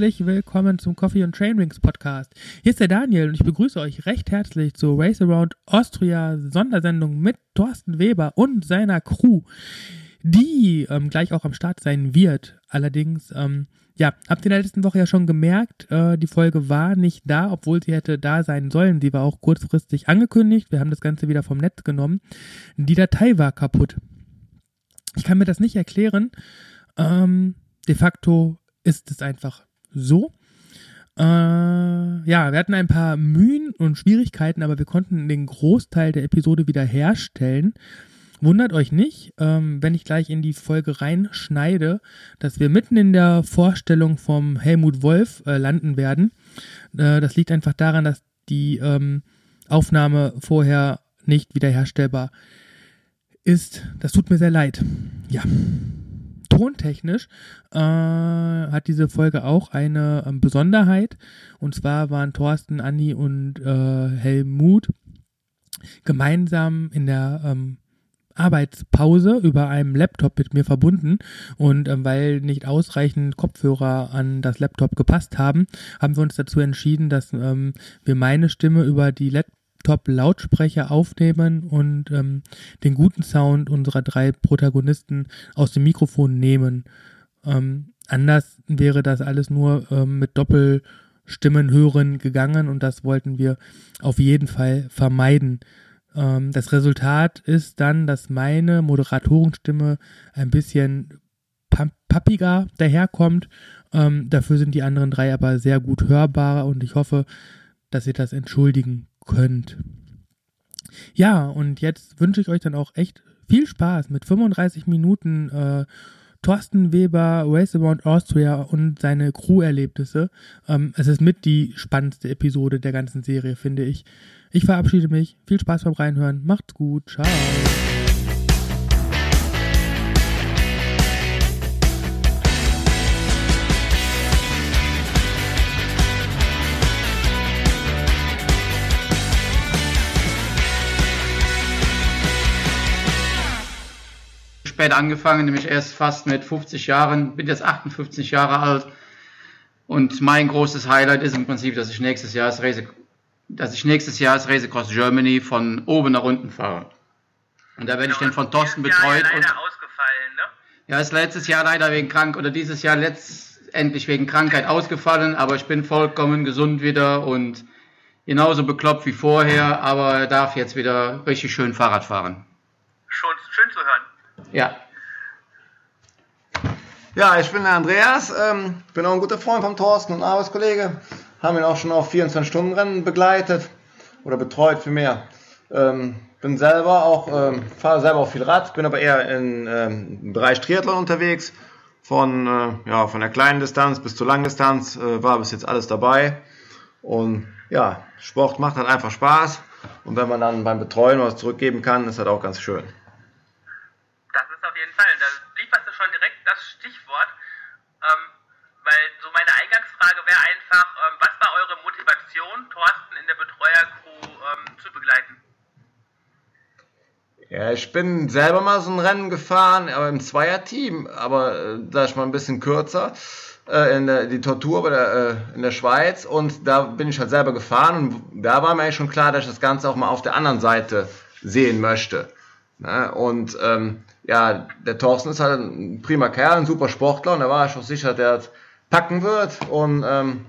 herzlich willkommen zum Coffee und Trainwings Podcast. Hier ist der Daniel und ich begrüße euch recht herzlich zur Race Around Austria Sondersendung mit Thorsten Weber und seiner Crew, die ähm, gleich auch am Start sein wird. Allerdings, ähm, ja, habt ihr in der letzten Woche ja schon gemerkt, äh, die Folge war nicht da, obwohl sie hätte da sein sollen. Sie war auch kurzfristig angekündigt. Wir haben das Ganze wieder vom Netz genommen. Die Datei war kaputt. Ich kann mir das nicht erklären. Ähm, de facto ist es einfach so. Äh, ja, wir hatten ein paar Mühen und Schwierigkeiten, aber wir konnten den Großteil der Episode wieder herstellen. Wundert euch nicht, ähm, wenn ich gleich in die Folge reinschneide, dass wir mitten in der Vorstellung vom Helmut Wolf äh, landen werden. Äh, das liegt einfach daran, dass die ähm, Aufnahme vorher nicht wiederherstellbar ist. Das tut mir sehr leid. Ja tontechnisch äh, hat diese Folge auch eine ähm, Besonderheit. Und zwar waren Thorsten, Andi und äh, Helmut gemeinsam in der ähm, Arbeitspause über einem Laptop mit mir verbunden und ähm, weil nicht ausreichend Kopfhörer an das Laptop gepasst haben, haben wir uns dazu entschieden, dass ähm, wir meine Stimme über die Laptop Top-Lautsprecher aufnehmen und ähm, den guten Sound unserer drei Protagonisten aus dem Mikrofon nehmen. Ähm, anders wäre das alles nur ähm, mit Doppelstimmen hören gegangen und das wollten wir auf jeden Fall vermeiden. Ähm, das Resultat ist dann, dass meine Moderatorenstimme ein bisschen pappiger daherkommt. Ähm, dafür sind die anderen drei aber sehr gut hörbar und ich hoffe, dass ihr das entschuldigen könnt. Ja, und jetzt wünsche ich euch dann auch echt viel Spaß mit 35 Minuten äh, Thorsten Weber, Race Around Austria und seine Crew-Erlebnisse. Ähm, es ist mit die spannendste Episode der ganzen Serie, finde ich. Ich verabschiede mich. Viel Spaß beim Reinhören. Macht's gut. Ciao. Spät angefangen, nämlich erst fast mit 50 Jahren, bin jetzt 58 Jahre alt. Und mein großes Highlight ist im Prinzip, dass ich nächstes Jahr das Race, dass ich nächstes Jahr das Race Across Germany von oben nach unten fahre. Und da werde ich dann von Thorsten betreut. Jahr leider ausgefallen, ne? Ja, ist letztes Jahr leider wegen krank oder dieses Jahr letztendlich wegen Krankheit ausgefallen, aber ich bin vollkommen gesund wieder und genauso bekloppt wie vorher, aber darf jetzt wieder richtig schön Fahrrad fahren. Schon schön zu hören. Ja. Ja, ich bin der Andreas, ähm, bin auch ein guter Freund vom Thorsten und Arbeitskollege. Haben ihn auch schon auf 24-Stunden-Rennen begleitet oder betreut für mehr. Ähm, bin selber auch, ähm, fahre selber auch viel Rad, bin aber eher in, ähm, im Bereich Triathlon unterwegs. Von, äh, ja, von der kleinen Distanz bis zur langen Distanz äh, war bis jetzt alles dabei. Und ja, Sport macht halt einfach Spaß. Und wenn man dann beim Betreuen was zurückgeben kann, ist halt auch ganz schön. Fall. Da lieferst du schon direkt das Stichwort. Ähm, weil so meine Eingangsfrage wäre einfach, ähm, was war eure Motivation, Thorsten in der Betreuercrew ähm, zu begleiten? Ja, ich bin selber mal so ein Rennen gefahren, aber im Zweierteam, aber äh, da ist mal ein bisschen kürzer äh, in der, die Tortur bei der, äh, in der Schweiz und da bin ich halt selber gefahren und da war mir eigentlich schon klar, dass ich das Ganze auch mal auf der anderen Seite sehen möchte. Ne? Und ähm, ja, der Thorsten ist halt ein prima Kerl, ein super Sportler und da war ich auch sicher, der das packen wird. Und ähm,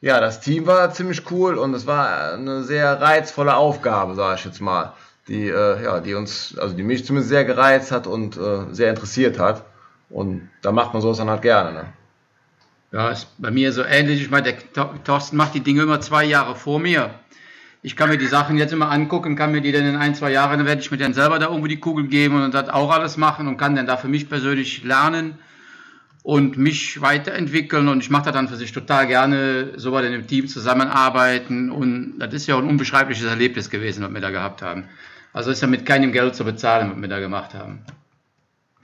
ja, das Team war ziemlich cool und es war eine sehr reizvolle Aufgabe, sage ich jetzt mal, die äh, ja, die uns, also die mich zumindest sehr gereizt hat und äh, sehr interessiert hat. Und da macht man sowas dann halt gerne. Ne? Ja, ist bei mir so ähnlich. Ich meine, der Thorsten macht die Dinge immer zwei Jahre vor mir ich kann mir die Sachen jetzt immer angucken, kann mir die dann in ein, zwei Jahren, dann werde ich mir dann selber da irgendwo die Kugel geben und das auch alles machen und kann dann da für mich persönlich lernen und mich weiterentwickeln und ich mache das dann für sich total gerne, so bei dem Team zusammenarbeiten und das ist ja auch ein unbeschreibliches Erlebnis gewesen, was wir da gehabt haben. Also ist ja mit keinem Geld zu bezahlen, was wir da gemacht haben.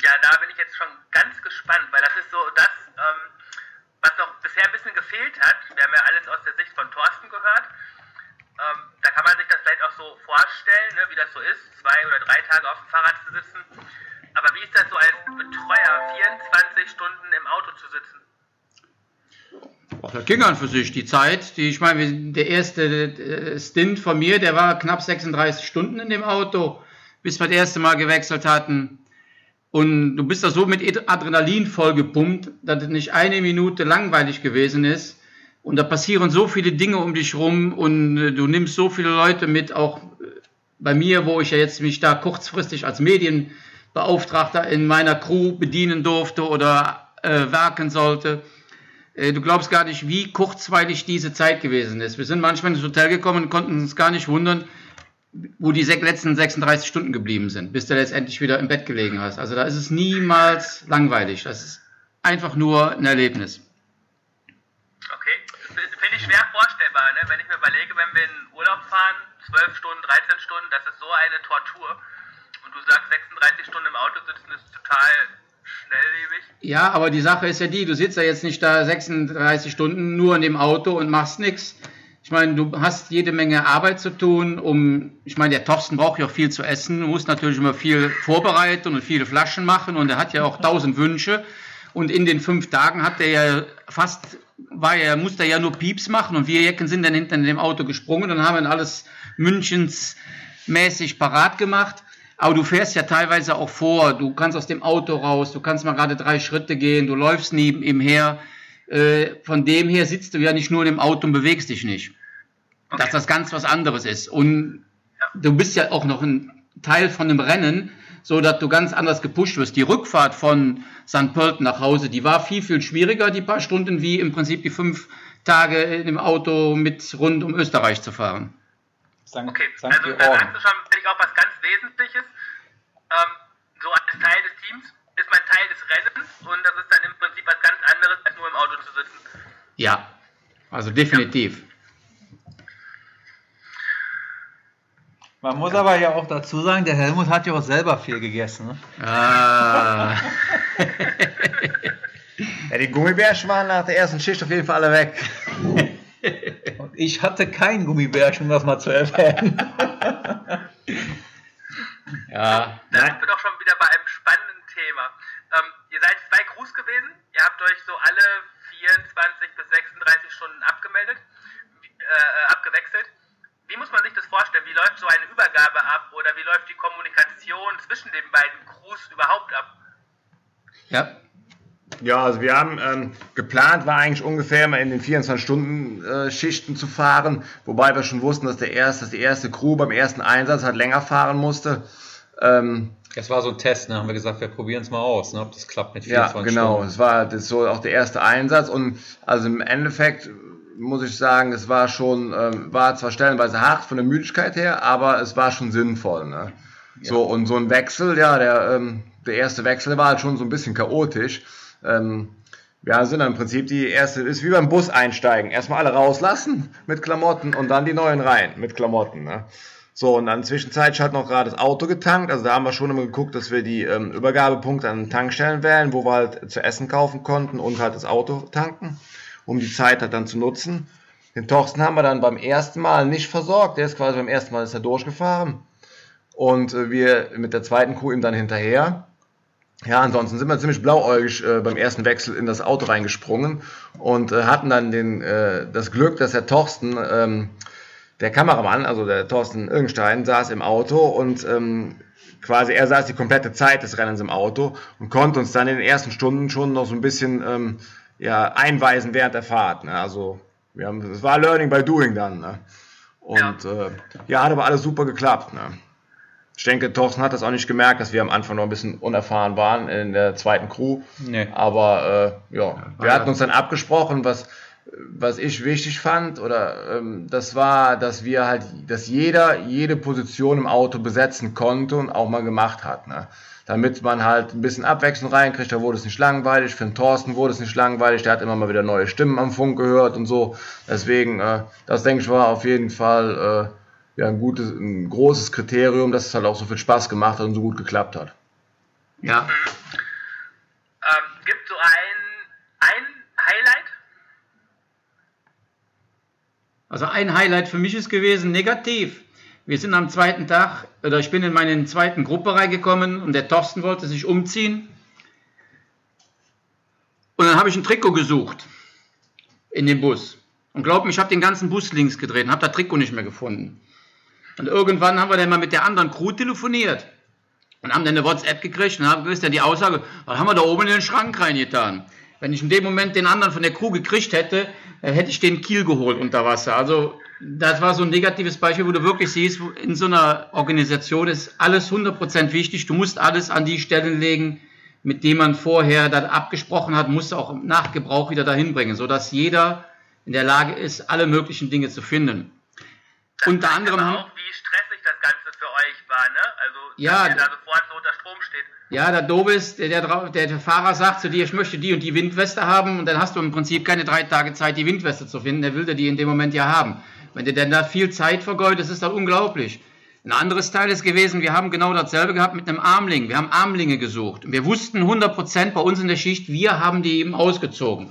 Ja, da bin ich jetzt schon ganz gespannt, weil das ist so das, ähm, was noch bisher ein bisschen gefehlt hat. Wir haben ja alles aus der Sicht von Thorsten gehört ähm, da kann man sich das vielleicht auch so vorstellen, ne, wie das so ist, zwei oder drei Tage auf dem Fahrrad zu sitzen. Aber wie ist das so als Betreuer, 24 Stunden im Auto zu sitzen? das ging an für sich. Die Zeit, die, ich meine, der erste äh, Stint von mir, der war knapp 36 Stunden in dem Auto, bis wir das erste Mal gewechselt hatten. Und du bist da so mit Adrenalin vollgepumpt, dass es nicht eine Minute langweilig gewesen ist. Und da passieren so viele Dinge um dich rum und äh, du nimmst so viele Leute mit, auch bei mir, wo ich ja jetzt mich da kurzfristig als Medienbeauftragter in meiner Crew bedienen durfte oder äh, werken sollte. Äh, du glaubst gar nicht, wie kurzweilig diese Zeit gewesen ist. Wir sind manchmal ins Hotel gekommen und konnten uns gar nicht wundern, wo die letzten 36 Stunden geblieben sind, bis du letztendlich wieder im Bett gelegen hast. Also da ist es niemals langweilig. Das ist einfach nur ein Erlebnis. Okay, finde ich schwer vorstellbar, ne? wenn ich mir überlege, wenn wir in Urlaub fahren, 12 Stunden, 13 Stunden, das ist so eine Tortur. Du sagst, 36 Stunden im Auto sitzen ist total schnelllebig. Ja, aber die Sache ist ja die, du sitzt ja jetzt nicht da 36 Stunden nur in dem Auto und machst nichts. Ich meine, du hast jede Menge Arbeit zu tun, um, ich meine, der Thorsten braucht ja auch viel zu essen, du musst natürlich immer viel vorbereiten und viele Flaschen machen und er hat ja auch tausend Wünsche. Und in den fünf Tagen hat er ja fast, war er, musste er ja nur Pieps machen und wir Jecken sind dann hinter dem Auto gesprungen und haben alles Münchens mäßig parat gemacht. Aber du fährst ja teilweise auch vor, du kannst aus dem Auto raus, du kannst mal gerade drei Schritte gehen, du läufst neben ihm her. Äh, von dem her sitzt du ja nicht nur im Auto und bewegst dich nicht. Okay. Dass das ganz was anderes ist. Und du bist ja auch noch ein Teil von einem Rennen, so dass du ganz anders gepusht wirst. Die Rückfahrt von St. Pölten nach Hause, die war viel, viel schwieriger, die paar Stunden, wie im Prinzip die fünf Tage in dem Auto mit rund um Österreich zu fahren. Sankt, okay, Sankt also da sagst du schon ich, auch was ganz Wesentliches. Ähm, so als Teil des Teams ist man Teil des Rennens und das ist dann im Prinzip was ganz anderes, als nur im Auto zu sitzen. Ja, also definitiv. Ja. Man muss aber ja auch dazu sagen, der Helmut hat ja auch selber viel gegessen. Ne? Ah. ja, die Gummibärchen waren nach der ersten Schicht auf jeden Fall alle weg. Ich hatte kein Gummibärchen, um das mal zu erwähnen. ja. Da sind wir doch schon wieder bei einem spannenden Thema. Ähm, ihr seid zwei Crews gewesen. Ihr habt euch so alle 24 bis 36 Stunden abgemeldet, äh, abgewechselt. Wie muss man sich das vorstellen? Wie läuft so eine Übergabe ab oder wie läuft die Kommunikation zwischen den beiden Crews überhaupt ab? Ja, ja, also wir haben ähm, geplant, war eigentlich ungefähr mal in den 24-Stunden-Schichten äh, zu fahren, wobei wir schon wussten, dass, der erste, dass die erste Crew beim ersten Einsatz halt länger fahren musste. Ähm, das war so ein Test, ne? haben wir gesagt, wir probieren es mal aus, ne? ob das klappt mit 24 Stunden. Ja, genau, Stunden. es war das so auch der erste Einsatz und also im Endeffekt muss ich sagen, es war schon, ähm, war zwar stellenweise hart von der Müdigkeit her, aber es war schon sinnvoll. Ne? Ja. So, und so ein Wechsel, ja, der, ähm, der erste Wechsel war halt schon so ein bisschen chaotisch. Ähm, ja, sind dann im Prinzip die erste, ist wie beim Bus einsteigen. Erstmal alle rauslassen mit Klamotten und dann die neuen rein mit Klamotten. Ne? So, und dann zwischenzeitlich hat noch gerade das Auto getankt. Also da haben wir schon immer geguckt, dass wir die ähm, Übergabepunkte an Tankstellen wählen, wo wir halt zu essen kaufen konnten und halt das Auto tanken, um die Zeit halt dann zu nutzen. Den Torsten haben wir dann beim ersten Mal nicht versorgt. Der ist quasi beim ersten Mal ist er durchgefahren. Und äh, wir mit der zweiten Kuh ihm dann hinterher. Ja, ansonsten sind wir ziemlich blauäugig äh, beim ersten Wechsel in das Auto reingesprungen und äh, hatten dann den, äh, das Glück, dass der Thorsten, ähm, der Kameramann, also der Thorsten Irgenstein, saß im Auto und ähm, quasi er saß die komplette Zeit des Rennens im Auto und konnte uns dann in den ersten Stunden schon noch so ein bisschen ähm, ja, einweisen während der Fahrt. Ne? Also wir haben, es war Learning by Doing dann. Ne? Und ja. Äh, ja, hat aber alles super geklappt. Ne? Ich denke, Thorsten hat das auch nicht gemerkt, dass wir am Anfang noch ein bisschen unerfahren waren in der zweiten Crew. Nee. Aber äh, ja, wir hatten uns dann abgesprochen, was, was ich wichtig fand, oder ähm, das war, dass wir halt, dass jeder jede Position im Auto besetzen konnte und auch mal gemacht hat. Ne? Damit man halt ein bisschen Abwechslung reinkriegt, da wurde es nicht langweilig. Für den Thorsten wurde es nicht langweilig, der hat immer mal wieder neue Stimmen am Funk gehört und so. Deswegen, äh, das denke ich war auf jeden Fall. Äh, ja, ein gutes, ein großes Kriterium, dass es halt auch so viel Spaß gemacht hat und so gut geklappt hat. Ja. Ähm, gibt so ein, ein Highlight? Also ein Highlight für mich ist gewesen negativ. Wir sind am zweiten Tag, oder ich bin in meine zweiten Gruppe reingekommen und der Thorsten wollte sich umziehen. Und dann habe ich ein Trikot gesucht in den Bus. Und glaub mir, ich habe den ganzen Bus links gedreht und habe das Trikot nicht mehr gefunden. Und irgendwann haben wir dann mal mit der anderen Crew telefoniert und haben dann eine WhatsApp gekriegt und haben gewusst, ja die Aussage, was haben wir da oben in den Schrank reingetan? Wenn ich in dem Moment den anderen von der Crew gekriegt hätte, äh, hätte ich den Kiel geholt unter Wasser. Also das war so ein negatives Beispiel, wo du wirklich siehst, in so einer Organisation ist alles 100% wichtig. Du musst alles an die Stellen legen, mit denen man vorher dann abgesprochen hat, musst du auch nach Gebrauch wieder dahin bringen, sodass jeder in der Lage ist, alle möglichen Dinge zu finden. Das Unter anderem aber auch, wie stressig das Ganze für euch war, ne? Also, ja, ihr da sofort so unter Strom steht. Ja, der Dobe ist, der, der, der, Fahrer sagt zu dir, ich möchte die und die Windweste haben und dann hast du im Prinzip keine drei Tage Zeit, die Windweste zu finden. Der will dir die in dem Moment ja haben. Wenn du denn da viel Zeit vergeudet, das ist dann unglaublich. Ein anderes Teil ist gewesen, wir haben genau dasselbe gehabt mit einem Armling. Wir haben Armlinge gesucht. Wir wussten 100% bei uns in der Schicht, wir haben die eben ausgezogen.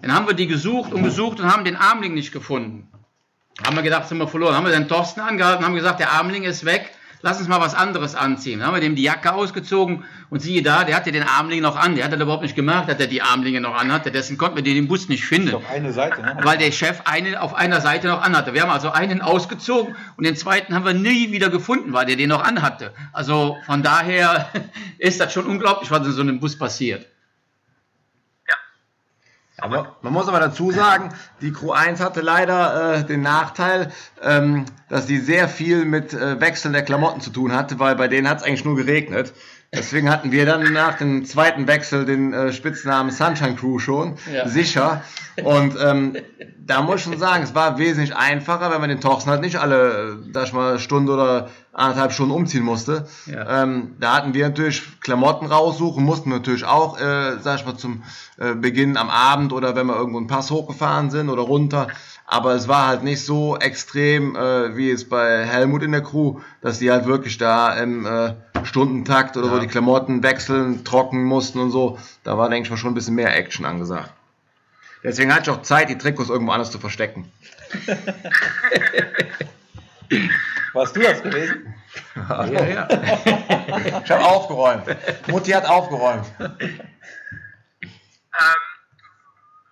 Dann haben wir die gesucht und gesucht und haben den Armling nicht gefunden. Haben wir gedacht, sind wir verloren. Haben wir den Thorsten angehalten, haben gesagt, der Armling ist weg, lass uns mal was anderes anziehen. Dann haben wir dem die Jacke ausgezogen und siehe da, der hatte den Armling noch an. Der hat das überhaupt nicht gemerkt, dass er die Armlinge noch anhatte. Deswegen konnten wir den im Bus nicht finden. Auf eine Seite, ne? Weil der Chef eine auf einer Seite noch anhatte. Wir haben also einen ausgezogen und den zweiten haben wir nie wieder gefunden, weil der den noch anhatte. Also von daher ist das schon unglaublich, was in so einem Bus passiert. Aber man muss aber dazu sagen, die Crew 1 hatte leider äh, den Nachteil, ähm, dass sie sehr viel mit äh, Wechseln der Klamotten zu tun hatte, weil bei denen hat es eigentlich nur geregnet. Deswegen hatten wir dann nach dem zweiten Wechsel den äh, Spitznamen Sunshine Crew schon, ja. sicher. Und ähm, da muss ich schon sagen, es war wesentlich einfacher, wenn man den Torsten halt nicht alle, äh, sag ich mal, Stunde oder anderthalb Stunden umziehen musste. Ja. Ähm, da hatten wir natürlich Klamotten raussuchen, mussten natürlich auch, äh, sag ich mal, zum äh, Beginn am Abend oder wenn wir irgendwo einen Pass hochgefahren sind oder runter. Aber es war halt nicht so extrem, äh, wie es bei Helmut in der Crew, dass die halt wirklich da im äh, Stundentakt oder ja. so die Klamotten wechseln, trocken mussten und so. Da war, denke ich mal, schon ein bisschen mehr Action angesagt. Deswegen hatte ich auch Zeit, die Trikots irgendwo anders zu verstecken. Warst du das gewesen? ja, ja. Ich habe aufgeräumt. Mutti hat aufgeräumt. Ähm,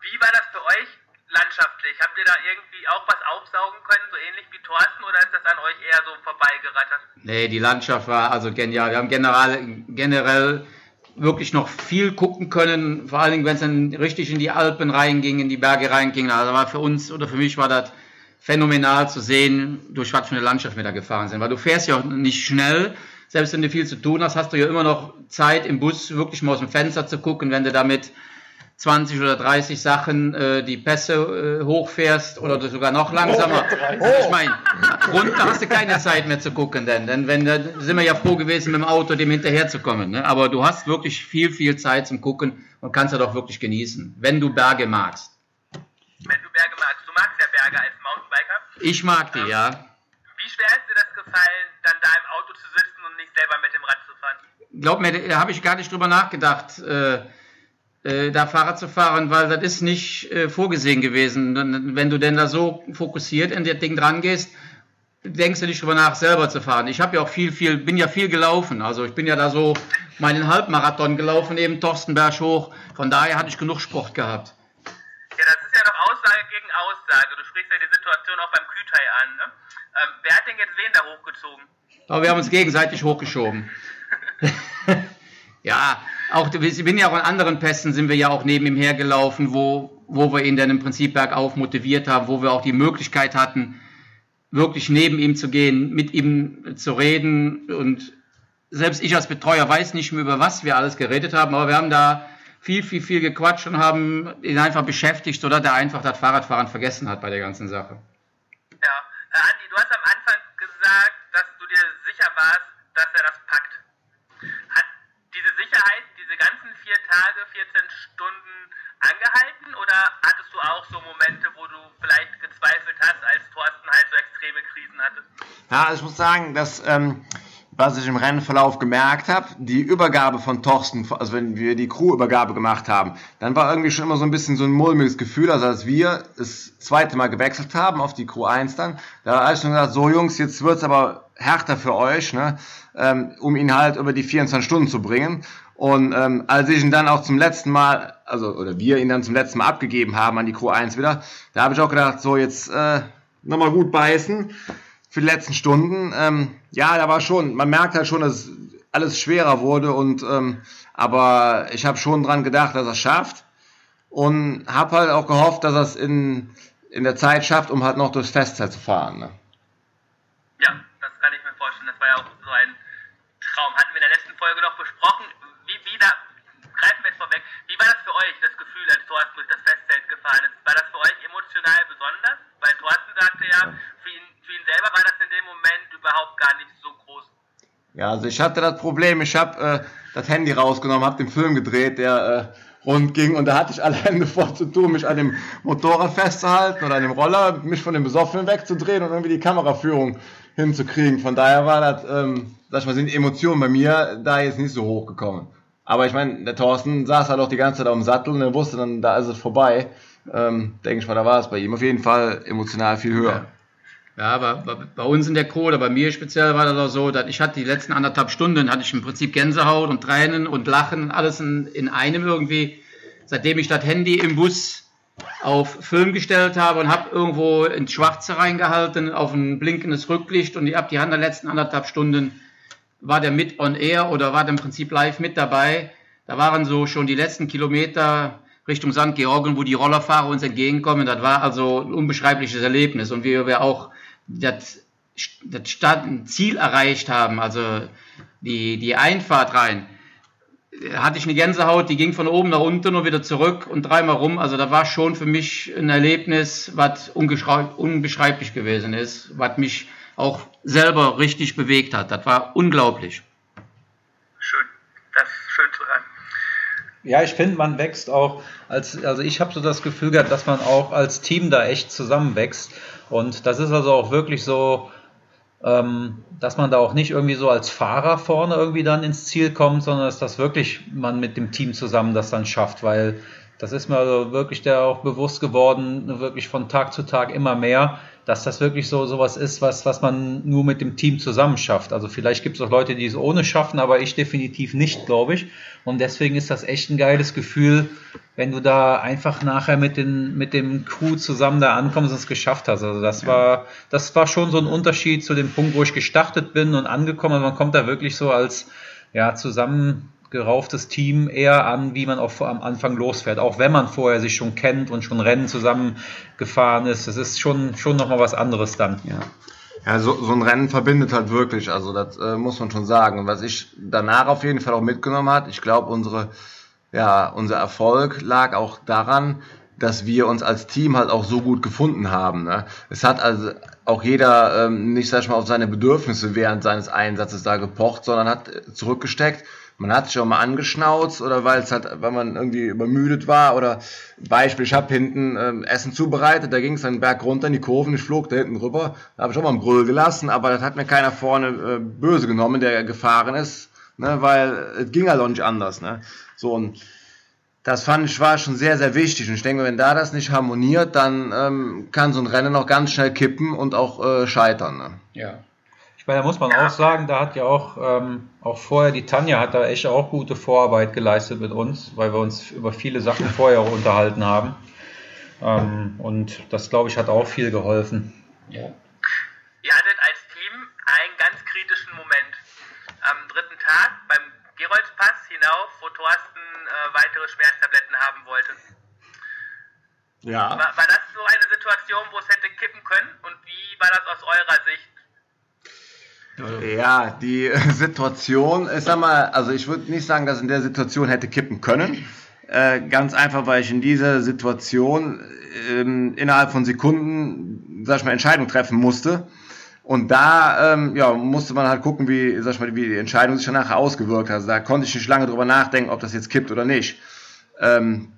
wie war das für euch landschaftlich? Habt ihr da irgendwie auch was aufsaugen können, so ähnlich wie Thorsten, oder ist das an euch eher so vorbeigerattert? Nee, die Landschaft war also genial. Wir haben generell, generell wirklich noch viel gucken können, vor allen Dingen, wenn es dann richtig in die Alpen reinging, in die Berge reinging. Also war für uns oder für mich war das phänomenal zu sehen, durch was für eine Landschaft wir da gefahren sind. Weil du fährst ja auch nicht schnell. Selbst wenn du viel zu tun hast, hast du ja immer noch Zeit im Bus wirklich mal aus dem Fenster zu gucken, wenn du damit 20 oder 30 Sachen äh, die Pässe äh, hochfährst oder sogar noch langsamer. Ich meine, runter hast du keine Zeit mehr zu gucken, denn, denn wenn da sind wir ja froh gewesen, mit dem Auto dem hinterherzukommen. Ne? Aber du hast wirklich viel, viel Zeit zum Gucken und kannst ja doch wirklich genießen, wenn du Berge magst. Wenn du Berge magst, du magst ja Berge als Mountainbiker. Ich mag die, ähm, ja. Wie schwer ist dir das gefallen, dann da im Auto zu sitzen und nicht selber mit dem Rad zu fahren? Glaub mir, da habe ich gar nicht drüber nachgedacht. Äh, äh, da Fahrrad zu fahren, weil das ist nicht äh, vorgesehen gewesen. Wenn du denn da so fokussiert in das Ding dran gehst, denkst du nicht drüber nach, selber zu fahren. Ich habe ja auch viel, viel, bin ja viel gelaufen. Also ich bin ja da so meinen Halbmarathon gelaufen, eben Torstenberg hoch. Von daher hatte ich genug Sport gehabt. Ja, das ist ja doch Aussage gegen Aussage. Du sprichst ja die Situation auch beim Kütai an. Ne? Ähm, wer hat denn jetzt wen da hochgezogen? Aber wir haben uns gegenseitig hochgeschoben. ja, auch, wir sind ja auch an anderen Pässen sind wir ja auch neben ihm hergelaufen, wo, wo wir ihn dann im Prinzip bergauf motiviert haben, wo wir auch die Möglichkeit hatten, wirklich neben ihm zu gehen, mit ihm zu reden. Und selbst ich als Betreuer weiß nicht mehr, über was wir alles geredet haben, aber wir haben da viel, viel, viel gequatscht und haben ihn einfach beschäftigt, sodass er einfach das Fahrradfahren vergessen hat bei der ganzen Sache. Ja, Herr Andi, du hast am Anfang gesagt, dass du dir sicher warst, dass er das packt. Hat diese Sicherheit diese ganzen vier Tage, 14 Stunden angehalten oder hattest du auch so Momente, wo du vielleicht gezweifelt hast, als Thorsten halt so extreme Krisen hatte? Ja, also ich muss sagen, dass ähm, was ich im Rennverlauf gemerkt habe, die Übergabe von Thorsten, also wenn wir die Crewübergabe gemacht haben, dann war irgendwie schon immer so ein bisschen so ein mulmiges Gefühl, also als wir das zweite Mal gewechselt haben auf die Crew 1 dann, da habe ich schon gesagt, so Jungs, jetzt wird's aber härter für euch, ne, ähm, um ihn halt über die 24 Stunden zu bringen. Und ähm, als ich ihn dann auch zum letzten Mal, also oder wir ihn dann zum letzten Mal abgegeben haben an die Crew 1 wieder, da habe ich auch gedacht, so jetzt äh, nochmal gut beißen für die letzten Stunden. Ähm, ja, da war schon, man merkt halt schon, dass alles schwerer wurde und ähm, aber ich habe schon dran gedacht, dass er es schafft und habe halt auch gehofft, dass er es in, in der Zeit schafft, um halt noch durchs Festzeit zu fahren. Ne? Ja, das kann ich mir vorstellen. Das war ja auch so ein Traum. Hatten wir in der letzten Folge noch besprochen. Wie, wie da, greifen wir jetzt vorweg, wie war das für euch, das Gefühl, als Thorsten durch das Festzelt gefahren ist? War das für euch emotional besonders? Weil Thorsten sagte ja, selber war das in dem Moment überhaupt gar nicht so groß. Ja, also ich hatte das Problem, ich habe äh, das Handy rausgenommen, habe den Film gedreht, der äh, rund ging und da hatte ich alle Hände vor zu tun, mich an dem Motorrad festzuhalten oder an dem Roller, mich von dem Besoffenen wegzudrehen und irgendwie die Kameraführung hinzukriegen. Von daher war das, ähm, sag ich mal, sind die Emotionen bei mir da jetzt nicht so hochgekommen. Aber ich meine, der Thorsten saß halt auch die ganze Zeit auf dem Sattel und er wusste dann, da ist es vorbei. Ähm, denke ich mal, da war es bei ihm auf jeden Fall emotional viel höher. Ja. Aber bei uns in der oder bei mir speziell war das auch so, dass ich hatte die letzten anderthalb Stunden, hatte ich im Prinzip Gänsehaut und Tränen und Lachen, alles in, in einem irgendwie. Seitdem ich das Handy im Bus auf Film gestellt habe und habe irgendwo ins Schwarze reingehalten, auf ein blinkendes Rücklicht und ich habe die anderen letzten anderthalb Stunden war der mit on air oder war der im Prinzip live mit dabei. Da waren so schon die letzten Kilometer Richtung St. Georgen, wo die Rollerfahrer uns entgegenkommen. Das war also ein unbeschreibliches Erlebnis und wie wir auch das, das Start, Ziel erreicht haben, also die, die Einfahrt rein, hatte ich eine Gänsehaut, die ging von oben nach unten und wieder zurück und dreimal rum. Also da war schon für mich ein Erlebnis, was unbeschreiblich gewesen ist, was mich auch selber richtig bewegt hat. Das war unglaublich. Schön, das ist schön zu hören. Ja, ich finde, man wächst auch als, also ich habe so das Gefühl gehabt, dass man auch als Team da echt zusammenwächst. Und das ist also auch wirklich so, ähm, dass man da auch nicht irgendwie so als Fahrer vorne irgendwie dann ins Ziel kommt, sondern dass das wirklich man mit dem Team zusammen das dann schafft, weil das ist mir also wirklich der auch bewusst geworden, wirklich von Tag zu Tag immer mehr, dass das wirklich so sowas ist, was, was man nur mit dem Team zusammen schafft. Also vielleicht gibt es auch Leute, die es ohne schaffen, aber ich definitiv nicht, glaube ich. Und deswegen ist das echt ein geiles Gefühl, wenn du da einfach nachher mit, den, mit dem Crew zusammen da ankommst und es geschafft hast. Also das war, das war schon so ein Unterschied zu dem Punkt, wo ich gestartet bin und angekommen. Also man kommt da wirklich so als ja, zusammen gerauftes Team eher an, wie man auch am Anfang losfährt. Auch wenn man vorher sich schon kennt und schon Rennen zusammengefahren ist. Das ist schon, schon nochmal was anderes dann. Ja. Ja, so, so ein Rennen verbindet halt wirklich, also das äh, muss man schon sagen. Und was ich danach auf jeden Fall auch mitgenommen hat, ich glaube, unsere, ja, unser Erfolg lag auch daran, dass wir uns als Team halt auch so gut gefunden haben. Ne? Es hat also auch jeder ähm, nicht, sag ich mal, auf seine Bedürfnisse während seines Einsatzes da gepocht, sondern hat zurückgesteckt man hat sich auch mal angeschnauzt oder weil es halt, weil man irgendwie übermüdet war oder Beispiel, ich habe hinten ähm, Essen zubereitet, da ging es einen Berg runter in die Kurven, ich flog da hinten rüber, da habe ich auch mal einen Brüll gelassen, aber das hat mir keiner vorne äh, böse genommen, der gefahren ist, ne, weil es ging halt auch nicht anders. Ne? So und das fand ich war schon sehr, sehr wichtig. Und ich denke, wenn da das nicht harmoniert, dann ähm, kann so ein Rennen auch ganz schnell kippen und auch äh, scheitern. Ne? Ja. Ich meine, da muss man auch sagen, da hat ja auch, ähm, auch vorher die Tanja hat da echt auch gute Vorarbeit geleistet mit uns, weil wir uns über viele Sachen vorher auch unterhalten haben. Ähm, und das, glaube ich, hat auch viel geholfen. Ja. Ihr hattet als Team einen ganz kritischen Moment. Am dritten Tag beim Geroldspass hinauf, wo Thorsten äh, weitere Schmerztabletten haben wollte. Ja. War, war das so eine Situation, wo es hätte kippen können? Und wie war das aus eurer Sicht? Ja, die Situation, ich sag mal, also ich würde nicht sagen, dass in der Situation hätte kippen können. Äh, ganz einfach, weil ich in dieser Situation ähm, innerhalb von Sekunden, sag ich mal, Entscheidung treffen musste. Und da ähm, ja, musste man halt gucken, wie, sag ich mal, wie die Entscheidung sich danach ausgewirkt hat. Also da konnte ich nicht lange drüber nachdenken, ob das jetzt kippt oder nicht. Ähm,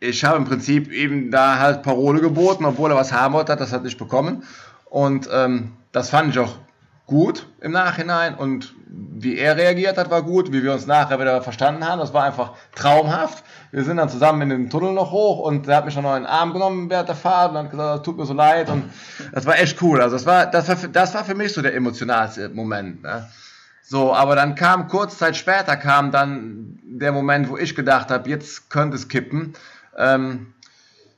ich habe im Prinzip eben da halt Parole geboten, obwohl er was haben wollte, hat das halt nicht bekommen. Und ähm, das fand ich auch gut im Nachhinein und wie er reagiert hat, war gut, wie wir uns nachher wieder verstanden haben, das war einfach traumhaft. Wir sind dann zusammen in den Tunnel noch hoch und er hat mich noch in den Arm genommen während der Fahrt und hat gesagt, tut mir so leid und das war echt cool. Also das war, das war, das war für mich so der emotionalste Moment. Ne? So, aber dann kam kurz Zeit später kam dann der Moment, wo ich gedacht habe, jetzt könnte es kippen. Ähm,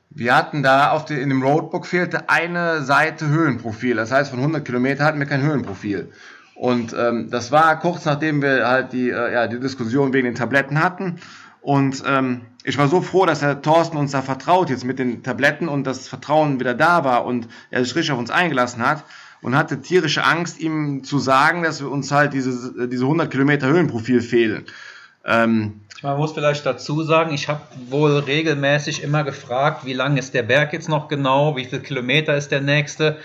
wir hatten da auf die, in dem Roadbook fehlte eine Seite Höhenprofil. Das heißt, von 100 Kilometer hatten wir kein Höhenprofil. Und ähm, das war kurz nachdem wir halt die, äh, ja, die Diskussion wegen den Tabletten hatten. Und ähm, ich war so froh, dass Herr Thorsten uns da vertraut jetzt mit den Tabletten und das Vertrauen wieder da war und er sich richtig auf uns eingelassen hat und hatte tierische Angst, ihm zu sagen, dass wir uns halt diese, diese 100 Kilometer Höhenprofil fehlen. Ähm, man muss vielleicht dazu sagen, ich habe wohl regelmäßig immer gefragt, wie lang ist der Berg jetzt noch genau, wie viele Kilometer ist der nächste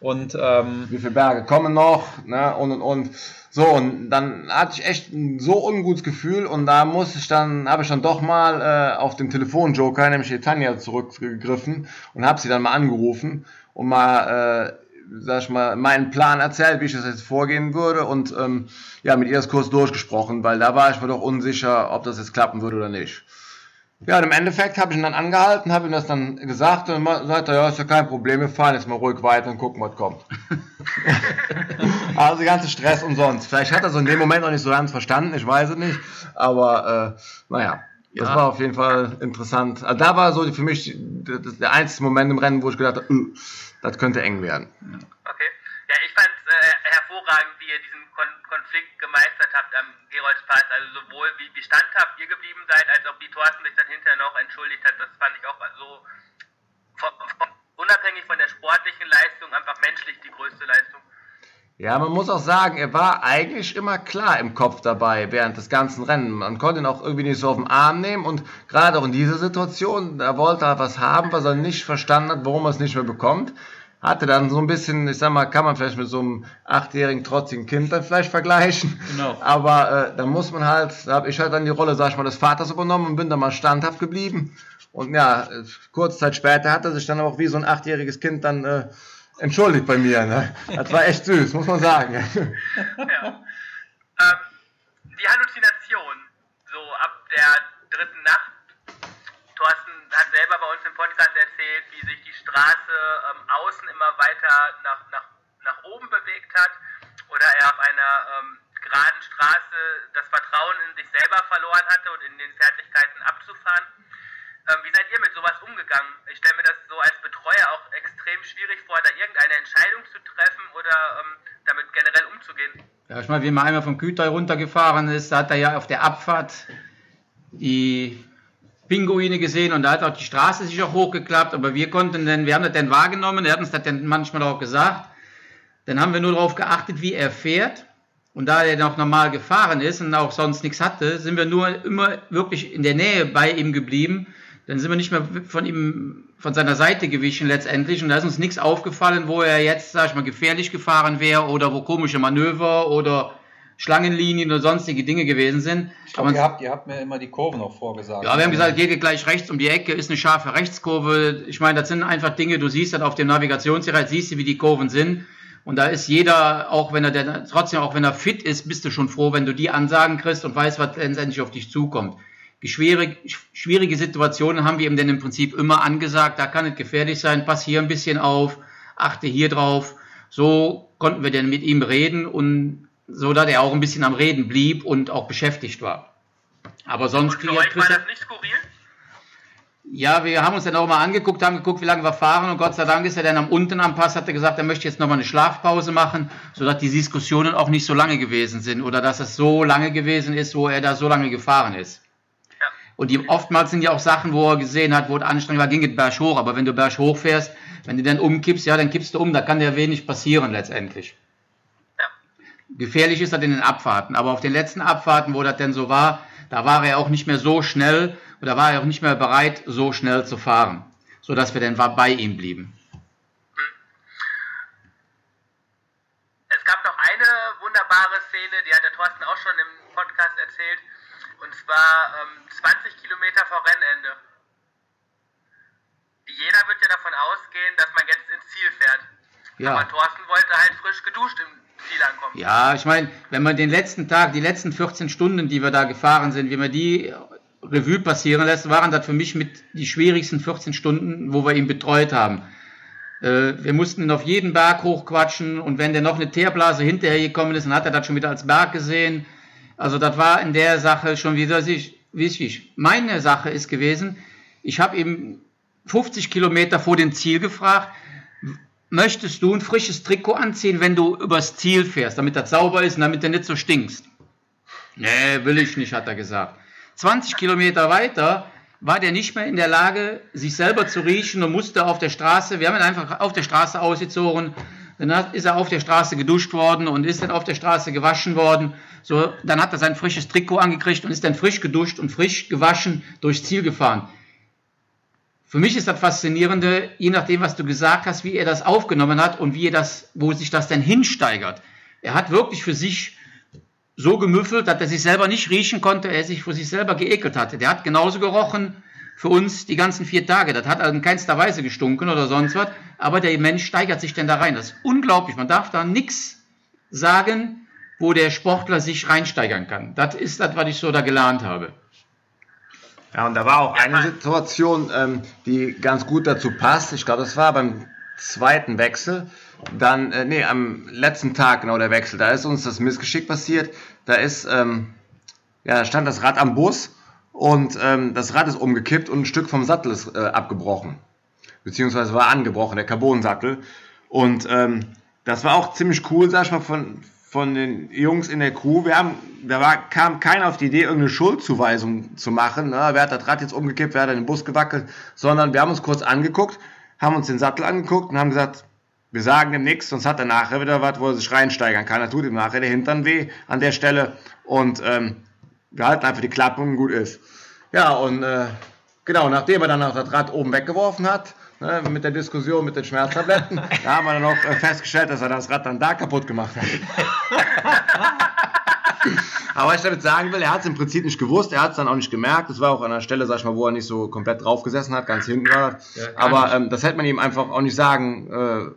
und ähm, wie viele Berge kommen noch ne? und und und so und dann hatte ich echt ein so ungutes Gefühl und da musste ich dann habe ich dann doch mal äh, auf den Telefonjoker nämlich die Tanja zurückgegriffen und habe sie dann mal angerufen und mal äh, sag ich mal, meinen Plan erzählt, wie ich das jetzt vorgehen würde und ähm, ja, mit ihr das kurz durchgesprochen, weil da war ich mir doch unsicher, ob das jetzt klappen würde oder nicht. Ja, und im Endeffekt habe ich ihn dann angehalten, habe ihm das dann gesagt und sagte, ja, ist ja kein Problem, wir fahren jetzt mal ruhig weiter und gucken, was kommt. also ganze Stress umsonst. Vielleicht hat er so in dem Moment noch nicht so ganz verstanden, ich weiß es nicht, aber äh, naja. Das war auf jeden Fall interessant. Also da war so für mich der einzige Moment im Rennen, wo ich gedacht habe, uh, das könnte eng werden. Okay. Ja, ich fand es äh, hervorragend, wie ihr diesen Kon Konflikt gemeistert habt am Geroldspass. Also sowohl wie, wie standhaft ihr geblieben seid, als auch wie Thorsten sich dann hinterher noch entschuldigt hat. Das fand ich auch so von, von, unabhängig von der sportlichen Leistung einfach menschlich die größte Leistung. Ja, man muss auch sagen, er war eigentlich immer klar im Kopf dabei während des ganzen Rennens. Man konnte ihn auch irgendwie nicht so auf den Arm nehmen und gerade auch in dieser Situation, da wollte er was haben, was er nicht verstanden hat, warum er es nicht mehr bekommt. Hatte dann so ein bisschen, ich sag mal, kann man vielleicht mit so einem achtjährigen, trotzigen Kind dann vielleicht vergleichen. Genau. Aber äh, da muss man halt, da habe ich halt dann die Rolle, sag ich mal, des Vaters übernommen und bin dann mal standhaft geblieben. Und ja, kurze Zeit später hat er sich dann auch wie so ein achtjähriges Kind dann äh, entschuldigt bei mir. Ne? Das war echt süß, muss man sagen. ja. ähm, die Halluzination, so ab der dritten Nacht, Thorsten hat selber bei uns im Podcast erzählt, wie sich Straße ähm, außen immer weiter nach, nach, nach oben bewegt hat oder er auf einer ähm, geraden Straße das Vertrauen in sich selber verloren hatte und in den Fertigkeiten abzufahren. Ähm, wie seid ihr mit sowas umgegangen? Ich stelle mir das so als Betreuer auch extrem schwierig vor, da irgendeine Entscheidung zu treffen oder ähm, damit generell umzugehen. Ja, ich meine, wie man einmal vom Kühlteil runtergefahren ist, hat er ja auf der Abfahrt die Pinguine gesehen und da hat auch die Straße sich auch hochgeklappt, aber wir konnten dann, wir haben das dann wahrgenommen, er hat uns das dann manchmal auch gesagt. Dann haben wir nur darauf geachtet, wie er fährt. Und da er noch normal gefahren ist und auch sonst nichts hatte, sind wir nur immer wirklich in der Nähe bei ihm geblieben dann sind wir nicht mehr von ihm, von seiner Seite gewichen letztendlich und da ist uns nichts aufgefallen, wo er jetzt, sag ich mal, gefährlich gefahren wäre oder wo komische Manöver oder Schlangenlinien oder sonstige Dinge gewesen sind. Ich glaube, ihr habt, ihr habt mir immer die Kurven noch vorgesagt. Ja, wir haben gesagt, geht gleich rechts um die Ecke, ist eine scharfe Rechtskurve. Ich meine, das sind einfach Dinge, du siehst dann auf dem Navigationsgerät, siehst du, wie die Kurven sind. Und da ist jeder, auch wenn er der, trotzdem, auch wenn er fit ist, bist du schon froh, wenn du die Ansagen kriegst und weißt, was letztendlich auf dich zukommt. Die schwierig, schwierige Situationen haben wir ihm denn im Prinzip immer angesagt, da kann es gefährlich sein, pass hier ein bisschen auf, achte hier drauf. So konnten wir dann mit ihm reden und so, dass er auch ein bisschen am Reden blieb und auch beschäftigt war. Aber sonst... Und für euch war das nicht skurril? Ja, wir haben uns dann auch mal angeguckt, haben geguckt, wie lange wir fahren und Gott sei Dank ist er dann am unten am Pass, hat er gesagt, er möchte jetzt nochmal eine Schlafpause machen, sodass die Diskussionen auch nicht so lange gewesen sind oder dass es so lange gewesen ist, wo er da so lange gefahren ist. Und die, oftmals sind ja auch Sachen, wo er gesehen hat, wo es anstrengend war, ging es berg hoch. Aber wenn du berg hoch fährst, wenn du dann umkippst, ja, dann kippst du um. Da kann dir wenig passieren letztendlich. Gefährlich ist das in den Abfahrten. Aber auf den letzten Abfahrten, wo das denn so war, da war er auch nicht mehr so schnell oder war er auch nicht mehr bereit, so schnell zu fahren. Sodass wir dann bei ihm blieben. Es gab noch eine wunderbare Szene, die hat der Thorsten auch schon im Podcast erzählt und zwar ähm, 20 Kilometer vor Rennende. Jeder wird ja davon ausgehen, dass man jetzt ins Ziel fährt. Ja. Aber Thorsten wollte halt frisch geduscht im Ziel ankommen. Ja, ich meine, wenn man den letzten Tag, die letzten 14 Stunden, die wir da gefahren sind, wie man die Revue passieren lässt, waren das für mich mit die schwierigsten 14 Stunden, wo wir ihn betreut haben. Äh, wir mussten ihn auf jeden Berg hochquatschen und wenn der noch eine Teerblase hinterher gekommen ist, dann hat er das schon wieder als Berg gesehen. Also das war in der Sache schon wieder wichtig. Meine Sache ist gewesen, ich habe ihm 50 Kilometer vor dem Ziel gefragt, möchtest du ein frisches Trikot anziehen, wenn du übers Ziel fährst, damit das sauber ist und damit du nicht so stinkst? Nee, will ich nicht, hat er gesagt. 20 Kilometer weiter war der nicht mehr in der Lage, sich selber zu riechen und musste auf der Straße, wir haben ihn einfach auf der Straße ausgezogen, dann ist er auf der Straße geduscht worden und ist dann auf der Straße gewaschen worden. So, dann hat er sein frisches Trikot angekriegt und ist dann frisch geduscht und frisch gewaschen durchs Ziel gefahren. Für mich ist das Faszinierende, je nachdem, was du gesagt hast, wie er das aufgenommen hat und wie er das, wo sich das denn hinsteigert. Er hat wirklich für sich so gemüffelt, dass er sich selber nicht riechen konnte, er sich vor sich selber geekelt hatte. Der hat genauso gerochen für uns die ganzen vier Tage. Das hat in keinster Weise gestunken oder sonst was, aber der Mensch steigert sich denn da rein. Das ist unglaublich. Man darf da nichts sagen, wo der Sportler sich reinsteigern kann. Das ist das, was ich so da gelernt habe. Ja, und da war auch eine Situation, ähm, die ganz gut dazu passt. Ich glaube, das war beim zweiten Wechsel. Dann, äh, nee, am letzten Tag genau der Wechsel. Da ist uns das Missgeschick passiert. Da ist, ähm, ja, stand das Rad am Bus und ähm, das Rad ist umgekippt und ein Stück vom Sattel ist äh, abgebrochen. Beziehungsweise war angebrochen, der Carbonsattel. Und ähm, das war auch ziemlich cool, sag ich mal, von, von den Jungs in der Crew. Wir haben, da war, kam keiner auf die Idee, irgendeine Schuldzuweisung zu machen. Ne? Wer hat das Rad jetzt umgekippt, wer hat den Bus gewackelt, sondern wir haben uns kurz angeguckt, haben uns den Sattel angeguckt und haben gesagt, wir sagen dem nichts, sonst hat er nachher wieder was, wo er sich reinsteigern kann. Er tut ihm nachher der Hintern weh an der Stelle und ähm, wir halten einfach die Klappe und gut ist. Ja, und äh, genau, nachdem er dann auch das Rad oben weggeworfen hat, ne, mit der Diskussion mit den Schmerztabletten, da haben wir dann noch äh, festgestellt, dass er das Rad dann da kaputt gemacht hat. Aber was ich damit sagen will, er hat es im Prinzip nicht gewusst, er hat es dann auch nicht gemerkt. Das war auch an einer Stelle, sag ich mal, wo er nicht so komplett drauf gesessen hat, ganz hinten war. Ja, Aber ähm, das hätte man ihm einfach auch nicht sagen äh,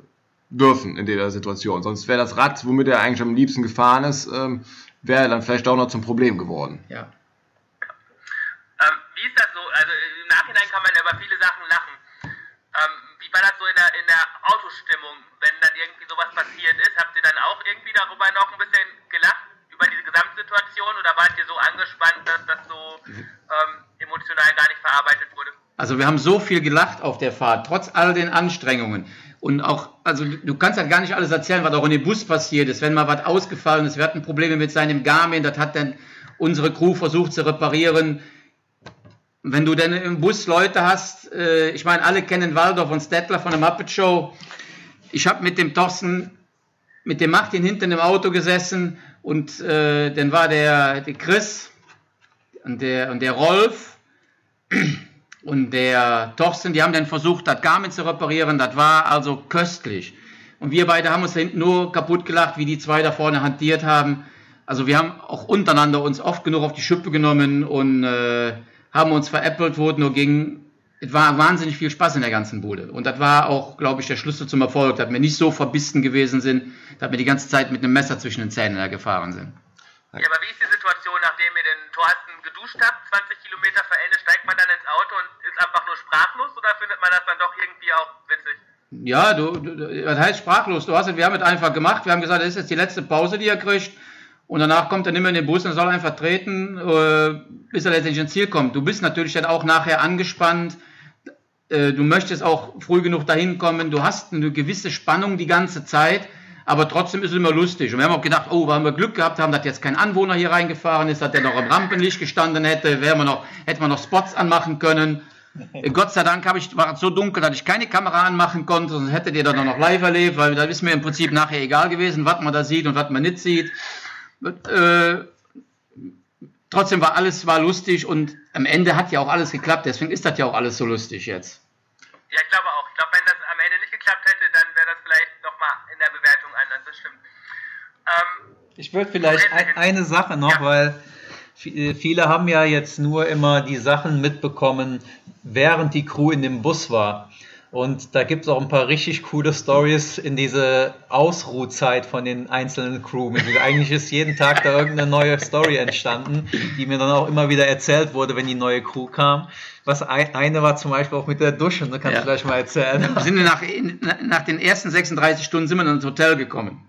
dürfen in der Situation. Sonst wäre das Rad, womit er eigentlich am liebsten gefahren ist, ähm, wäre dann vielleicht auch noch zum Problem geworden. Ja. Ähm, wie ist das so? Also im Nachhinein kann man ja über viele Sachen lachen. Ähm, wie war das so in der, in der Autostimmung, wenn dann irgendwie sowas passiert ist? Habt ihr dann auch irgendwie darüber noch ein bisschen gelacht, über diese Gesamtsituation, oder wart ihr so angespannt, dass das so ähm, emotional gar nicht verarbeitet wurde? Also wir haben so viel gelacht auf der Fahrt, trotz all den Anstrengungen. Und auch, also du kannst halt gar nicht alles erzählen, was auch in dem Bus passiert ist. Wenn mal was ausgefallen ist, wir hatten Probleme mit seinem Garmin, das hat dann unsere Crew versucht zu reparieren. Wenn du dann im Bus Leute hast, äh, ich meine, alle kennen Waldorf und Stettler von der Muppet Show. Ich habe mit dem Thorsten, mit dem Martin hinten im Auto gesessen und äh, dann war der, der Chris und der, und der Rolf und der Thorsten, die haben dann versucht, das Garmin zu reparieren. Das war also köstlich. Und wir beide haben uns da hinten nur kaputt gelacht, wie die zwei da vorne hantiert haben. Also wir haben auch untereinander uns oft genug auf die Schippe genommen und äh, haben uns veräppelt, wo es nur ging. Es war wahnsinnig viel Spaß in der ganzen Bude. Und das war auch, glaube ich, der Schlüssel zum Erfolg, dass wir nicht so verbissen gewesen sind, dass wir die ganze Zeit mit einem Messer zwischen den Zähnen da gefahren sind. Ja, aber wie ist die Situation, nachdem ihr den Thorsten geduscht habt, 20 Kilometer vor Ende, steigt man dann ins Auto und ist einfach nur sprachlos oder findet man das dann doch irgendwie auch witzig? Ja, du, du was heißt sprachlos? Du hast wir haben es einfach gemacht. Wir haben gesagt, das ist jetzt die letzte Pause, die er kriegt. Und danach kommt er nicht mehr in den Bus und soll einfach treten, äh, bis er letztendlich ins Ziel kommt. Du bist natürlich dann auch nachher angespannt. Äh, du möchtest auch früh genug dahin kommen. Du hast eine gewisse Spannung die ganze Zeit aber trotzdem ist es immer lustig. Und wir haben auch gedacht, oh, haben wir Glück gehabt haben, dass jetzt kein Anwohner hier reingefahren ist, dass der noch am Rampenlicht gestanden hätte, wäre man noch, hätte man noch Spots anmachen können. Gott sei Dank ich, war es so dunkel, dass ich keine Kamera anmachen konnte, sonst hättet ihr dann noch live erlebt, weil da ist mir im Prinzip nachher egal gewesen, was man da sieht und was man nicht sieht. Äh, trotzdem war alles war lustig und am Ende hat ja auch alles geklappt, deswegen ist das ja auch alles so lustig jetzt. Ja, ich glaube auch. Ich glaube, wenn das am Ende nicht geklappt hätte, dann wäre das vielleicht nochmal in der Bewertung anders. Das stimmt. Ähm, ich würde vielleicht ein, eine Sache noch, ja. weil äh, viele haben ja jetzt nur immer die Sachen mitbekommen, während die Crew in dem Bus war. Und da gibt es auch ein paar richtig coole Stories in diese Ausruhzeit von den einzelnen Crewmitgliedern. Eigentlich ist jeden Tag da irgendeine neue Story entstanden, die mir dann auch immer wieder erzählt wurde, wenn die neue Crew kam. Was ein, eine war zum Beispiel auch mit der Dusche, da kannst Ja. du gleich mal erzählen. Wir sind nach, nach den ersten 36 Stunden sind wir ins Hotel gekommen.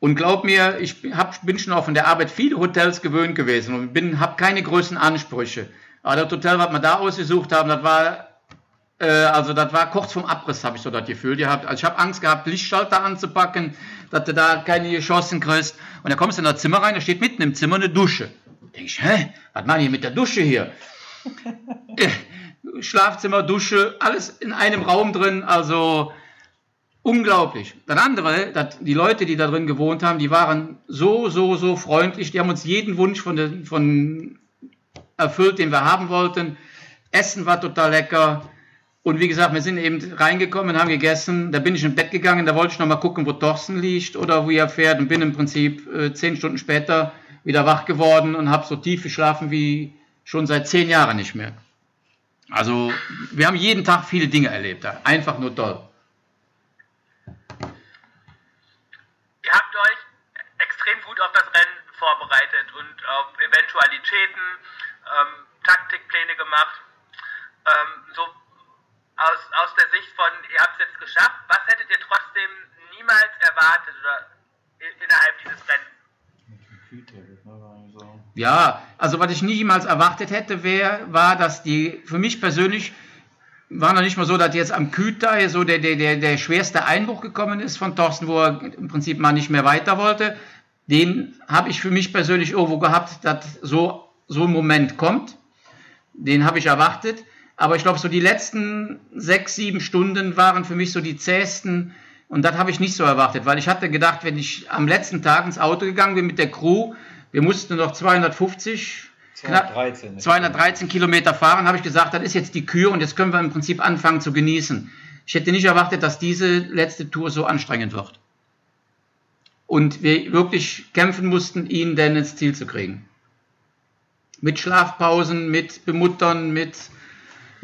Und glaub mir, ich hab, bin schon auch von der Arbeit viele Hotels gewöhnt gewesen und habe keine größeren Ansprüche. Aber das Hotel, was wir da ausgesucht haben, das war, äh, also das war kurz vorm Abriss, habe ich so das Gefühl gehabt. Also ich habe Angst gehabt, Lichtschalter anzupacken, dass du da keine geschossen kriegst. Und dann kommst du in das Zimmer rein, da steht mitten im Zimmer eine Dusche. Da denk ich, hä, was machen die mit der Dusche hier? Schlafzimmer, Dusche, alles in einem Raum drin, also unglaublich. Das andere, das, die Leute, die da drin gewohnt haben, die waren so, so, so freundlich, die haben uns jeden Wunsch von, der, von erfüllt, den wir haben wollten. Essen war total lecker. Und wie gesagt, wir sind eben reingekommen, haben gegessen, da bin ich ins Bett gegangen, da wollte ich noch mal gucken, wo Thorsten liegt oder wo er fährt und bin im Prinzip äh, zehn Stunden später wieder wach geworden und habe so tief geschlafen wie schon seit zehn Jahren nicht mehr. Also wir haben jeden Tag viele Dinge erlebt, einfach nur toll. Ihr habt euch extrem gut auf das Rennen vorbereitet und auf Eventualitäten, ähm, Taktikpläne gemacht. Ähm, so aus, aus der Sicht von, ihr habt es jetzt geschafft, was hättet ihr trotzdem niemals erwartet oder innerhalb dieses Rennens? Ja, also was ich niemals erwartet hätte, wär, war, dass die, für mich persönlich, war noch nicht mal so, dass jetzt am Küter so der, der, der, der schwerste Einbruch gekommen ist von Thorsten, wo er im Prinzip mal nicht mehr weiter wollte. Den habe ich für mich persönlich irgendwo gehabt, dass so, so ein Moment kommt. Den habe ich erwartet. Aber ich glaube, so die letzten sechs, sieben Stunden waren für mich so die zähesten. Und das habe ich nicht so erwartet, weil ich hatte gedacht, wenn ich am letzten Tag ins Auto gegangen bin mit der Crew, wir mussten noch 250, knapp 213. 213 Kilometer fahren, habe ich gesagt, das ist jetzt die Kür und jetzt können wir im Prinzip anfangen zu genießen. Ich hätte nicht erwartet, dass diese letzte Tour so anstrengend wird. Und wir wirklich kämpfen mussten, ihn denn ins Ziel zu kriegen. Mit Schlafpausen, mit Bemuttern, mit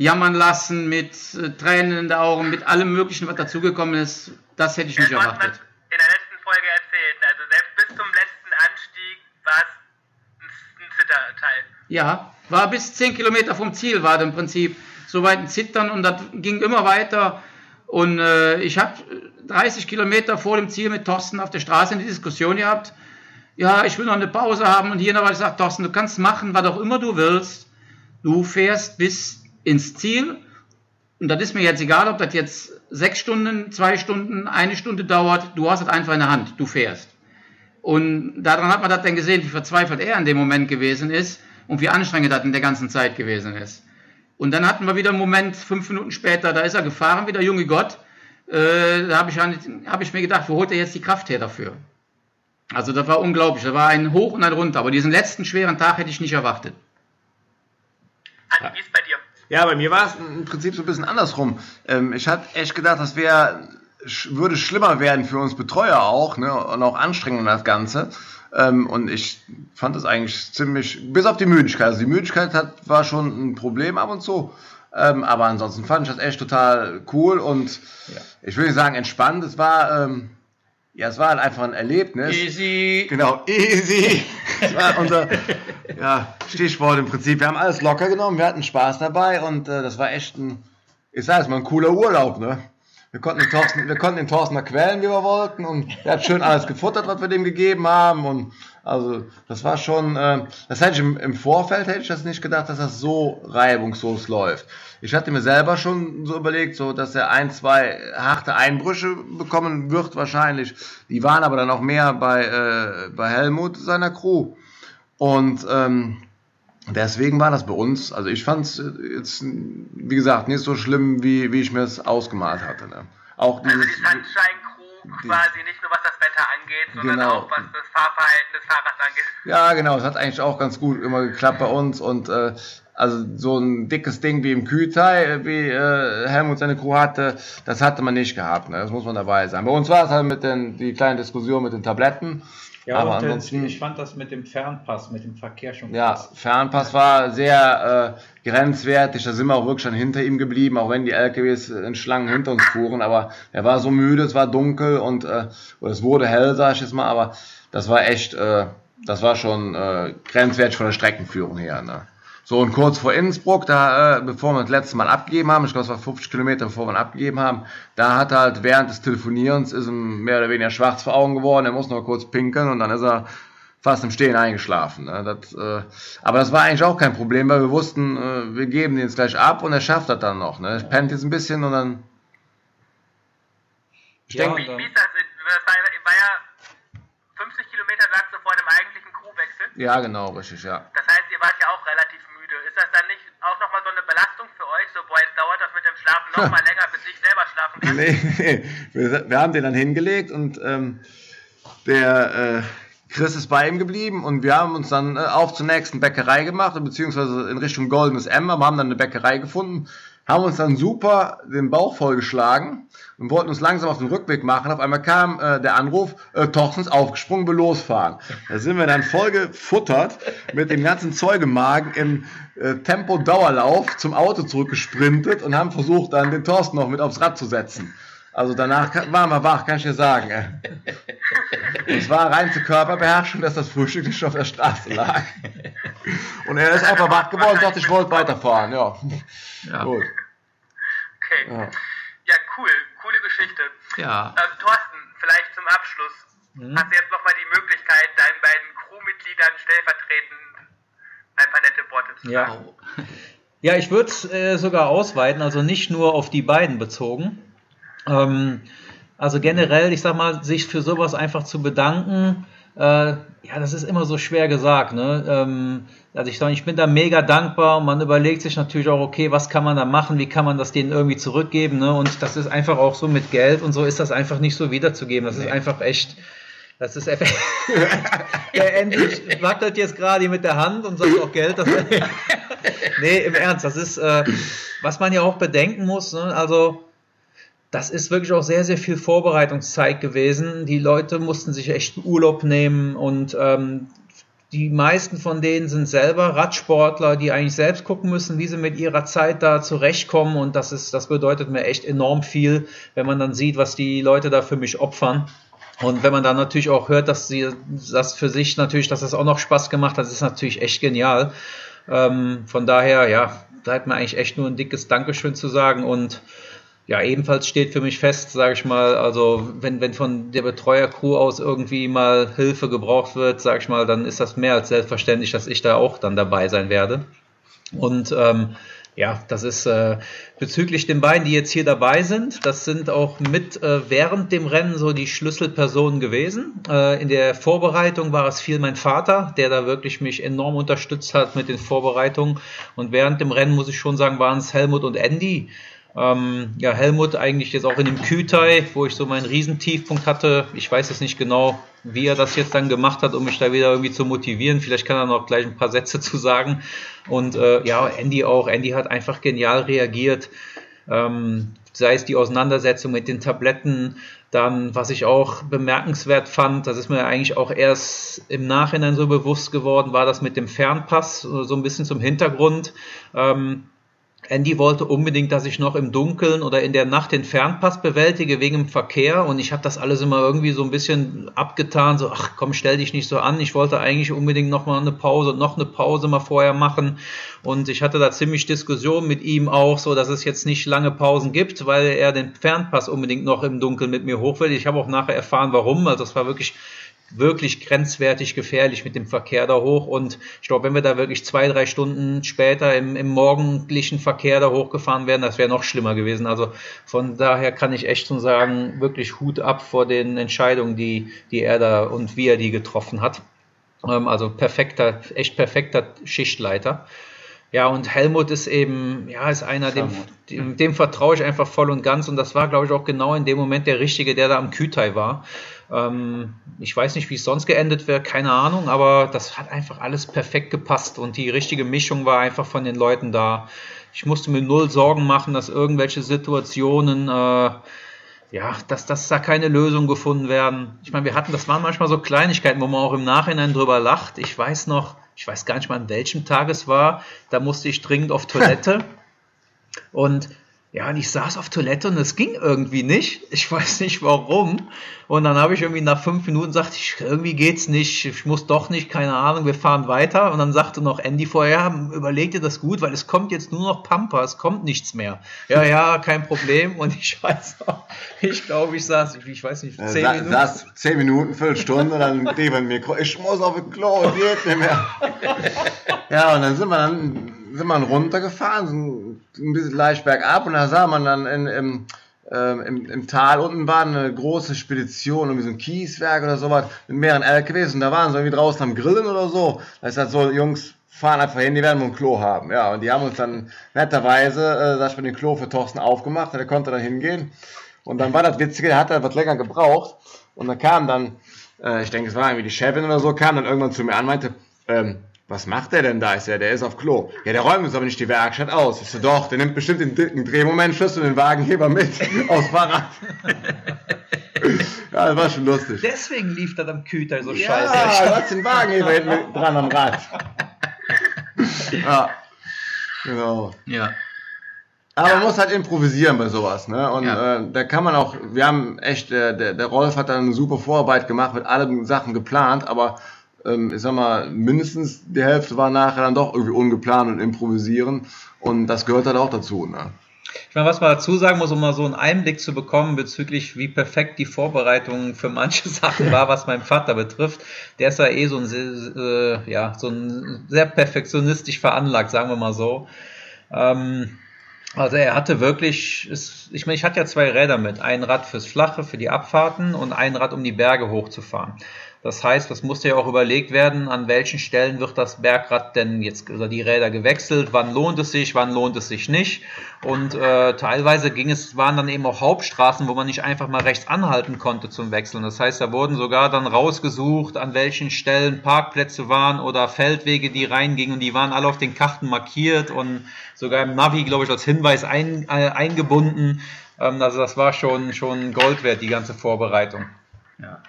Jammern lassen, mit äh, Tränen in den Augen, mit allem Möglichen, was dazugekommen ist. Das hätte ich nicht du hast erwartet. in der letzten Folge erzählt, also selbst bis zum letzten Anstieg war es ein, ein Zitterteil. Ja, war bis 10 Kilometer vom Ziel, war das im Prinzip so weit ein Zittern und das ging immer weiter. Und äh, ich habe 30 Kilometer vor dem Ziel mit Thorsten auf der Straße eine Diskussion gehabt. Ja, ich will noch eine Pause haben und hier noch was gesagt, Thorsten, du kannst machen, was auch immer du willst. Du fährst bis ins Ziel. Und das ist mir jetzt egal, ob das jetzt sechs Stunden, zwei Stunden, eine Stunde dauert. Du hast es einfach in der Hand. Du fährst. Und daran hat man das dann gesehen, wie verzweifelt er in dem Moment gewesen ist und wie anstrengend das in der ganzen Zeit gewesen ist. Und dann hatten wir wieder einen Moment, fünf Minuten später, da ist er gefahren, wie der junge Gott. Äh, da habe ich, hab ich mir gedacht, wo holt er jetzt die Kraft her dafür? Also das war unglaublich. Da war ein Hoch und ein Runter. Aber diesen letzten schweren Tag hätte ich nicht erwartet. Andi, wie ist bei dir? Ja, bei mir war es im Prinzip so ein bisschen andersrum. Ähm, ich hatte echt gedacht, das wäre, würde schlimmer werden für uns Betreuer auch, ne, und auch anstrengender das Ganze. Ähm, und ich fand es eigentlich ziemlich, bis auf die Müdigkeit. Also die Müdigkeit hat, war schon ein Problem ab und zu. Ähm, aber ansonsten fand ich das echt total cool und ich will nicht sagen entspannt. Es war, ähm, ja, es war halt einfach ein Erlebnis. Easy. Genau, easy. Das war unser ja, Stichwort im Prinzip. Wir haben alles locker genommen, wir hatten Spaß dabei und äh, das war echt ein, ich sag es mal, ein cooler Urlaub, ne? Wir konnten, den Thorsten, wir konnten den Thorsten mal quälen, wie wir wollten und er hat schön alles gefuttert, was wir dem gegeben haben und also das war schon, äh, das hätte ich im, im Vorfeld hätte ich das nicht gedacht, dass das so reibungslos läuft. Ich hatte mir selber schon so überlegt, so dass er ein, zwei harte Einbrüche bekommen wird wahrscheinlich. Die waren aber dann auch mehr bei, äh, bei Helmut seiner Crew. Und ähm, deswegen war das bei uns, also ich fand es jetzt, wie gesagt, nicht so schlimm, wie, wie ich mir es ausgemalt hatte. Ne? Auch Also dieses, die Sunshine-Crew die- quasi nicht nur was Wetter angeht, sondern Genau. auch was das Fahrverhalten des Fahrers angeht. Ja, genau, es hat eigentlich auch ganz gut immer geklappt bei uns und äh, also so ein dickes Ding wie im Kühlteil, äh, wie äh, Helmut seine Crew hatte, das hatte man nicht gehabt, ne? das muss man dabei sein. Bei uns war es halt mit den, die kleine Diskussion mit den Tabletten Ja, Aber und äh, ansonsten- ich fand das mit dem Fernpass, mit dem Verkehr schon Ja, krass. Fernpass war sehr äh, grenzwertig, da sind wir auch wirklich schon hinter ihm geblieben, auch wenn die LKWs in Schlangen hinter uns fuhren, aber er war so müde, es war dunkel und äh, oder es wurde hell, sag ich jetzt mal, aber das war echt, äh, das war schon äh, grenzwertig von der Streckenführung her. Ne? So, und kurz vor Innsbruck, da, äh, bevor wir das letzte Mal abgegeben haben, ich glaube, es war 50 Kilometer, bevor wir ihn abgegeben haben, da hat er halt während des Telefonierens, ist ihm mehr oder weniger schwarz vor Augen geworden, er muss noch kurz pinkeln und dann ist er fast im Stehen eingeschlafen. Ne? Das, äh, aber das war eigentlich auch kein Problem, weil wir wussten, äh, wir geben den jetzt gleich ab und er schafft das dann noch. Ne? Er pennt jetzt ein bisschen und dann... Ich Ja, denke, Wie, und, wie ist das? Das war, war ja 50 Kilometer, sagst du, vor dem eigentlichen Crewwechsel. ja genau, richtig, ja. Das heißt, ihr wart ja auch relativ müde. Ist das dann nicht auch nochmal so eine Belastung für euch? So, boah, jetzt dauert das mit dem Schlafen nochmal länger, bis ich selber schlafen kann. Nee, wir, wir haben den dann hingelegt und ähm, der äh, Chris ist bei ihm geblieben und wir haben uns dann äh, auf zur nächsten Bäckerei gemacht, beziehungsweise in Richtung Goldenes M, aber haben dann eine Bäckerei gefunden, haben uns dann super den Bauch vollgeschlagen und wollten uns langsam auf den Rückweg machen. Auf einmal kam äh, der Anruf, äh, Torsten ist aufgesprungen, wir losfahren. Da sind wir dann voll gefuttert mit dem ganzen Zeug im im äh, Tempo-Dauerlauf zum Auto zurückgesprintet und haben versucht, dann den Thorsten noch mit aufs Rad zu setzen. Also danach waren wir wach, kann ich dir sagen. Und es war rein zur Körperbeherrschung, dass das Frühstück nicht auf der Straße lag. Und er ist einfach wach geworden und sagte, ich wollte weiterfahren. Ja, Ja. gut. Okay. Ja. Ja, cool. Coole Geschichte. ja. Ähm, Thorsten, vielleicht zum Abschluss. Mhm. Hast du jetzt nochmal die Möglichkeit, deinen beiden Crewmitgliedern stellvertretend ein paar nette Worte zu Ja. sagen? Ja, ich würde es äh, sogar ausweiten, also nicht nur auf die beiden bezogen. Ähm, also generell, ich sag mal, sich für sowas einfach zu bedanken, äh, ja, das ist immer so schwer gesagt. Ne? Ähm, also ich ich bin da mega dankbar und man überlegt sich natürlich auch, okay, was kann man da machen, wie kann man das denen irgendwie zurückgeben. Ne? Und das ist einfach auch so mit Geld und so ist das einfach nicht so wiederzugeben. Das ist einfach echt. Das ist einfach. Der endlich wackelt jetzt gerade mit der Hand und sagt auch Geld. Das nee, im Ernst, das ist, äh, was man ja auch bedenken muss. Ne? Also, das ist wirklich auch sehr, sehr viel Vorbereitungszeit gewesen. Die Leute mussten sich echt Urlaub nehmen und ähm, die meisten von denen sind selber Radsportler, die eigentlich selbst gucken müssen, wie sie mit ihrer Zeit da zurechtkommen. Und das ist, das bedeutet mir echt enorm viel, wenn man dann sieht, was die Leute da für mich opfern. Und wenn man dann natürlich auch hört, dass sie das für sich natürlich, dass das auch noch Spaß gemacht hat, ist natürlich echt genial. Ähm, von daher, ja, da hat mir eigentlich echt nur ein dickes Dankeschön zu sagen und ja, ebenfalls steht für mich fest, sage ich mal, also wenn, wenn von der Betreuercrew aus irgendwie mal Hilfe gebraucht wird, sage ich mal, dann ist das mehr als selbstverständlich, dass ich da auch dann dabei sein werde. Und ähm, ja, das ist äh, bezüglich den beiden, die jetzt hier dabei sind, das sind auch mit äh, während dem Rennen so die Schlüsselpersonen gewesen. Äh, in der Vorbereitung war es viel mein Vater, der da wirklich mich enorm unterstützt hat mit den Vorbereitungen. Und während dem Rennen muss ich schon sagen, waren es Helmut und Andy. Ähm, ja, Helmut eigentlich jetzt auch in dem Kütai, wo ich so meinen Riesentiefpunkt hatte. Ich weiß jetzt nicht genau, wie er das jetzt dann gemacht hat, um mich da wieder irgendwie zu motivieren. Vielleicht kann er noch gleich ein paar Sätze zu sagen. Und äh, ja, Andy auch. Andy hat einfach genial reagiert. Ähm, sei es die Auseinandersetzung mit den Tabletten, dann, was ich auch bemerkenswert fand, das ist mir eigentlich auch erst im Nachhinein so bewusst geworden, war das mit dem Fernpass, so ein bisschen zum Hintergrund. Ähm, Andy wollte unbedingt, dass ich noch im Dunkeln oder in der Nacht den Fernpass bewältige wegen dem Verkehr und ich habe das alles immer irgendwie so ein bisschen abgetan, so ach komm, stell dich nicht so an. Ich wollte eigentlich unbedingt noch mal eine Pause und noch eine Pause mal vorher machen und ich hatte da ziemlich Diskussion mit ihm auch, so dass es jetzt nicht lange Pausen gibt, weil er den Fernpass unbedingt noch im Dunkeln mit mir hoch will. Ich habe auch nachher erfahren, warum. Also es war wirklich wirklich grenzwertig gefährlich mit dem Verkehr da hoch. Und ich glaube, wenn wir da wirklich zwei, drei Stunden später im, im morgendlichen Verkehr da hochgefahren wären, das wäre noch schlimmer gewesen. Also von daher kann ich echt schon sagen, wirklich Hut ab vor den Entscheidungen, die, die er da und wie er die getroffen hat. Ähm, also perfekter, echt perfekter Schichtleiter. Ja, und Helmut ist eben, ja, ist einer, dem, dem, dem vertraue ich einfach voll und ganz. Und das war, glaube ich, auch genau in dem Moment der Richtige, der da am Kütai war. Ähm, ich weiß nicht, wie es sonst geendet wäre, keine Ahnung, aber das hat einfach alles perfekt gepasst und die richtige Mischung war einfach von den Leuten da. Ich musste mir null Sorgen machen, dass irgendwelche Situationen äh, ja, dass, dass da keine Lösung gefunden werden. Ich meine, wir hatten, das waren manchmal so Kleinigkeiten, wo man auch im Nachhinein drüber lacht. Ich weiß noch, ich weiß gar nicht mal, an welchem Tag es war, da musste ich dringend auf Toilette. und ja, und ich saß auf Toilette und es ging irgendwie nicht. Ich weiß nicht warum. Und dann habe ich irgendwie nach fünf Minuten gesagt, ich, irgendwie geht's nicht, ich muss doch nicht, keine Ahnung, wir fahren weiter. Und dann sagte noch Andy vorher, überleg dir das gut, weil es kommt jetzt nur noch Pampa, es kommt nichts mehr. Ja, ja, kein Problem. Und ich weiß noch, ich glaube, ich saß, ich weiß nicht, zehn Sa Minuten. saß zehn Minuten, Viertelstunde und dann neben mir, ich muss auf den Klo, geht nicht mehr. ja, und dann sind wir dann, sind wir runtergefahren, sind ein bisschen leicht bergab und da sah man dann in, im, ähm, im, im Tal unten war eine große Spedition, irgendwie so ein Kieswerk oder sowas, mit mehreren LKWs und da waren sie irgendwie draußen am Grillen oder so. Da ist halt so, Jungs, fahren einfach hin, die werden wohl ein Klo haben. Ja, und die haben uns dann netterweise, äh, sag ich mal, den Klo für Thorsten aufgemacht, der konnte dann hingehen. Und dann war das Witzige, der hat dann was länger gebraucht. Und dann kam dann, äh, ich denke, es war irgendwie die Chefin oder so, kam dann irgendwann zu mir an meinte, ähm, was macht der denn da? Ich so, ja, der ist auf Klo. Ja, der räumt uns aber nicht die Werkstatt aus. Ich so, doch, der nimmt bestimmt den dicken Drehmomentschlüssel und den Wagenheber mit aufs Fahrrad. ja, das war schon lustig. Deswegen lief das am Küter so Ja, scheiße. du hast den Wagenheber hinten mit dran am Rad. ja, genau. Ja. Aber man muss halt improvisieren bei sowas, ne? Und Ja. äh, da kann man auch, wir haben echt, äh, der, der Rolf hat dann eine super Vorarbeit gemacht, mit allen Sachen geplant, aber ähm, ich sag mal, mindestens die Hälfte war nachher dann doch irgendwie ungeplant und improvisieren. Und das gehört halt auch dazu, ne? Ich meine, was man dazu sagen muss, um mal so einen Einblick zu bekommen bezüglich, wie perfekt die Vorbereitung für manche Sachen war, was meinen Vater betrifft. Der ist ja eh so ein, sehr, äh, ja, so ein sehr perfektionistisch veranlagt, sagen wir mal so. Ähm, also er hatte wirklich, es, ich meine, ich hatte ja zwei Räder mit. Ein Rad fürs Flache, für die Abfahrten und ein Rad, um die Berge hochzufahren. Das heißt, das musste ja auch überlegt werden, an welchen Stellen wird das Bergrad denn jetzt oder die Räder gewechselt, wann lohnt es sich, wann lohnt es sich nicht. Und äh, teilweise ging es, waren dann eben auch Hauptstraßen, wo man nicht einfach mal rechts anhalten konnte zum Wechseln. Das heißt, da wurden sogar dann rausgesucht, an welchen Stellen Parkplätze waren oder Feldwege, die reingingen und die waren alle auf den Karten markiert und sogar im Navi, glaube ich, als Hinweis ein, äh, eingebunden. Ähm, also das war schon, schon Gold wert, die ganze Vorbereitung. ja.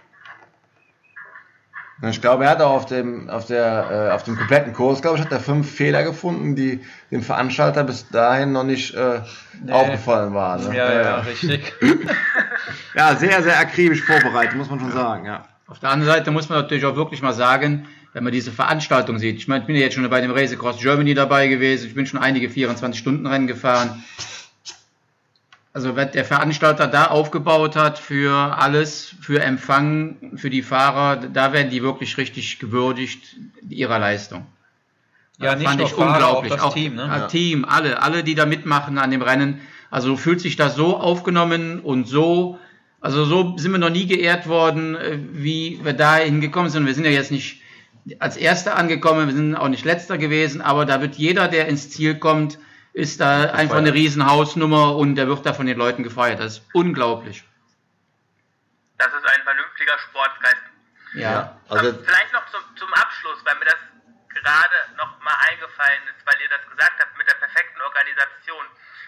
Ich glaube, er hat auch auf dem, auf der, äh, auf dem kompletten Kurs, glaube ich, hat er fünf Fehler gefunden, die dem Veranstalter bis dahin noch nicht äh, aufgefallen waren. Ne? Ja, ja, richtig. Ja, sehr, sehr akribisch vorbereitet, muss man schon sagen, ja. Auf der anderen Seite muss man natürlich auch wirklich mal sagen, wenn man diese Veranstaltung sieht, ich meine, ich bin ja jetzt schon bei dem Race Across Germany dabei gewesen, ich bin schon einige 24-Stunden-Rennen gefahren. Also was der Veranstalter da aufgebaut hat für alles, für Empfang, für die Fahrer, da werden die wirklich richtig gewürdigt ihrer Leistung. Ja, Das nicht fand nur ich Fahrer, unglaublich. auch das Team, ne? Ja, Ja. Team, alle, alle, die da mitmachen an dem Rennen. Also fühlt sich das so aufgenommen und so, also so sind wir noch nie geehrt worden, äh, wie wir da hingekommen sind. Wir sind ja jetzt nicht als Erster angekommen, wir sind auch nicht Letzter gewesen, aber da wird jeder, der ins Ziel kommt, ist da einfach eine riesen Hausnummer und der wird da von den Leuten gefeiert. Das ist unglaublich. Das ist ein vernünftiger Sportgeist. Ja. Also, Vielleicht noch zum, zum Abschluss, weil mir das gerade noch mal eingefallen ist, weil ihr das gesagt habt mit der perfekten Organisation.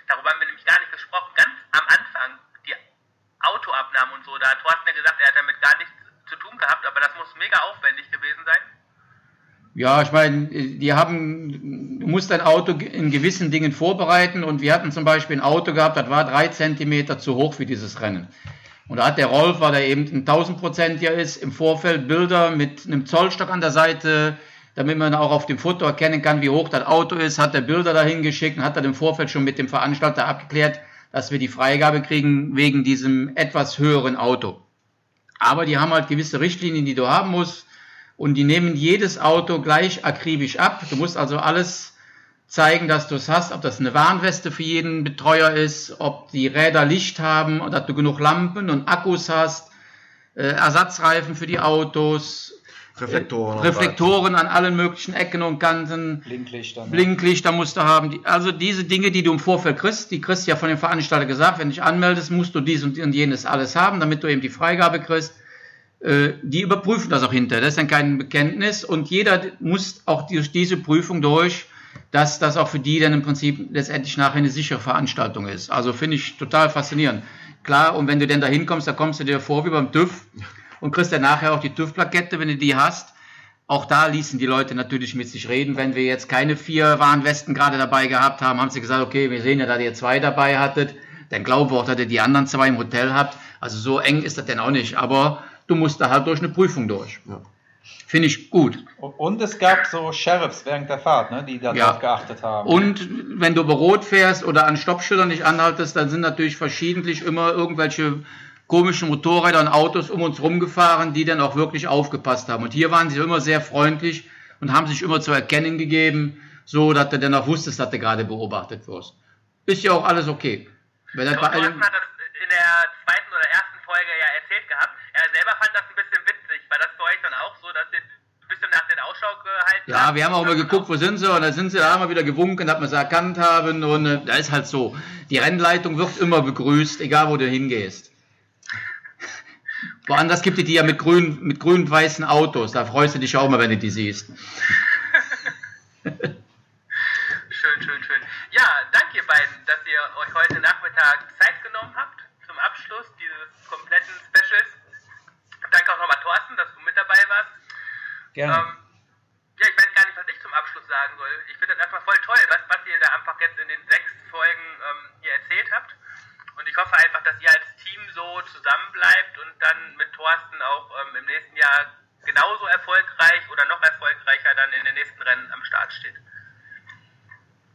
Darüber haben wir nämlich gar nicht gesprochen. Ganz am Anfang, die Autoabnahmen und so, da hat Thorsten ja gesagt, er hat damit gar nichts zu tun gehabt, aber das muss mega aufwendig gewesen sein. Ja, ich meine, die haben, du musst dein Auto in gewissen Dingen vorbereiten und wir hatten zum Beispiel ein Auto gehabt, das war drei Zentimeter zu hoch für dieses Rennen. Und da hat der Rolf, weil er eben ein 1000%iger ist, im Vorfeld Bilder mit einem Zollstock an der Seite, damit man auch auf dem Foto erkennen kann, wie hoch das Auto ist, hat er Bilder dahin geschickt und hat dann im Vorfeld schon mit dem Veranstalter abgeklärt, dass wir die Freigabe kriegen wegen diesem etwas höheren Auto. Aber die haben halt gewisse Richtlinien, die du haben musst. Und die nehmen jedes Auto gleich akribisch ab. Du musst also alles zeigen, dass du es hast, ob das eine Warnweste für jeden Betreuer ist, ob die Räder Licht haben, und dass du genug Lampen und Akkus hast, äh, Ersatzreifen für die Autos, Reflektoren. und Reflektoren an allen möglichen Ecken und Kanten. Blinklichter. Blinklichter musst du haben. Die, also diese Dinge, die du im Vorfeld kriegst, die kriegst du ja von dem Veranstalter gesagt, wenn du dich anmeldest, musst du dies und jenes alles haben, damit du eben die Freigabe kriegst. Äh, Die überprüfen das auch hinterher. Das ist dann kein Bekenntnis und jeder muss auch durch diese Prüfung durch, dass das auch für die dann im Prinzip letztendlich nachher eine sichere Veranstaltung ist. Also finde ich total faszinierend. Klar, und wenn du denn da hinkommst, da kommst du dir vor wie beim TÜV und kriegst dann nachher auch die TÜV-Plakette, wenn du die hast. Auch da ließen die Leute natürlich mit sich reden. Wenn wir jetzt keine vier Warnwesten gerade dabei gehabt haben, haben sie gesagt, okay, wir sehen ja, dass ihr zwei dabei hattet. Dann glauben wir auch, dass ihr die anderen zwei im Hotel habt. Also so eng ist das denn auch nicht. Aber du musst da halt durch eine Prüfung durch. Ja. Finde ich gut. Und es gab so Sheriffs während der Fahrt, ne, die darauf Ja. geachtet haben. Und wenn du bei Rot fährst oder an Stoppschildern nicht anhaltest, dann sind natürlich verschiedentlich immer irgendwelche komischen Motorräder und Autos um uns rumgefahren, die dann auch wirklich aufgepasst haben. Und hier waren sie immer sehr freundlich und haben sich immer zu erkennen gegeben, so dass du dann auch wusstest, dass du gerade beobachtet wirst. Ist ja auch alles okay. Wenn das bei das in der zweiten oder ersten Folge ja erzählt gehabt. Er selber fand das ein bisschen witzig. War das bei euch dann auch so, dass ihr ein bisschen nach den Ausschau gehalten ja, wir haben auch immer geguckt, wo sind sie, und dann sind sie da mal wieder gewunken, dass wir sie erkannt haben, und äh, da ist halt so. Die Rennleitung wird immer begrüßt, egal wo du hingehst. Woanders gibt es die ja mit grün, mit grün weißen Autos, da freust du dich auch mal, wenn du die siehst. Schön, schön, schön. Ja, danke ihr beiden, dass ihr euch heute Nachmittag Zeit genommen habt zum Abschluss dieses kompletten Specials. Danke auch nochmal Thorsten, dass du mit dabei warst. Gerne. Ähm, ja, ich weiß gar nicht, was ich zum Abschluss sagen soll. Ich finde das einfach voll toll, was, was ihr da einfach jetzt in den sechs Folgen ähm, hier erzählt habt. Und ich hoffe einfach, dass ihr als Team so zusammenbleibt und dann mit Thorsten auch ähm, im nächsten Jahr genauso erfolgreich oder noch erfolgreicher dann in den nächsten Rennen am Start steht.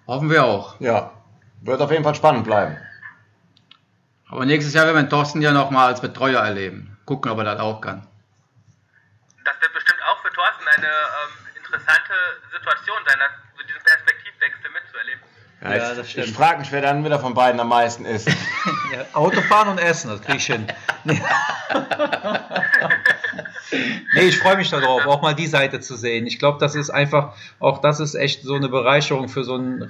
Hoffen wir auch. Ja, wird auf jeden Fall spannend bleiben. Aber nächstes Jahr werden wir Thorsten ja nochmal als Betreuer erleben. Gucken, ob er das auch kann. Das wird bestimmt auch für Thorsten eine ähm, interessante Situation sein, das, so diesen Perspektivwechsel mitzuerleben. Ja, Ja, ich, das stimmt. Ich frage mich, wer dann wieder von beiden am meisten ist. Ja, Autofahren und Essen, das krieg ich hin. Nee, ich freue mich darauf, auch mal die Seite zu sehen. Ich glaube, das ist einfach, auch das ist echt so eine Bereicherung für so einen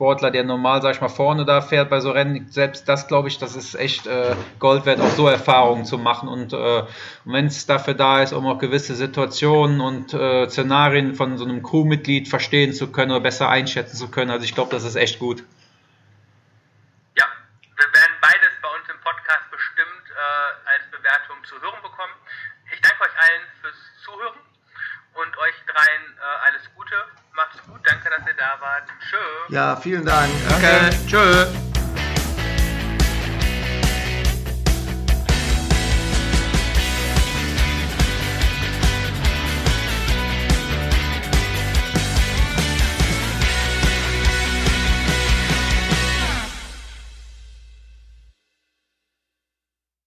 Radsportler, der normal, sag ich mal, vorne da fährt bei so Rennen. Selbst das, glaube ich, das ist echt äh, Gold wert, auch so Erfahrungen zu machen. Und, äh, wenn es dafür da ist, um auch gewisse Situationen und äh, Szenarien von so einem Crewmitglied verstehen zu können oder besser einschätzen zu können. Also ich glaube, das ist echt gut. Ja, wir werden beides bei uns im Podcast bestimmt äh, als Bewertung zu hören bekommen. Ich danke euch allen fürs Zuhören und euch dreien äh, alles Gute. Macht's gut, danke, dass ihr da wart. Tschö. Ja, vielen Dank. Danke. Tschö.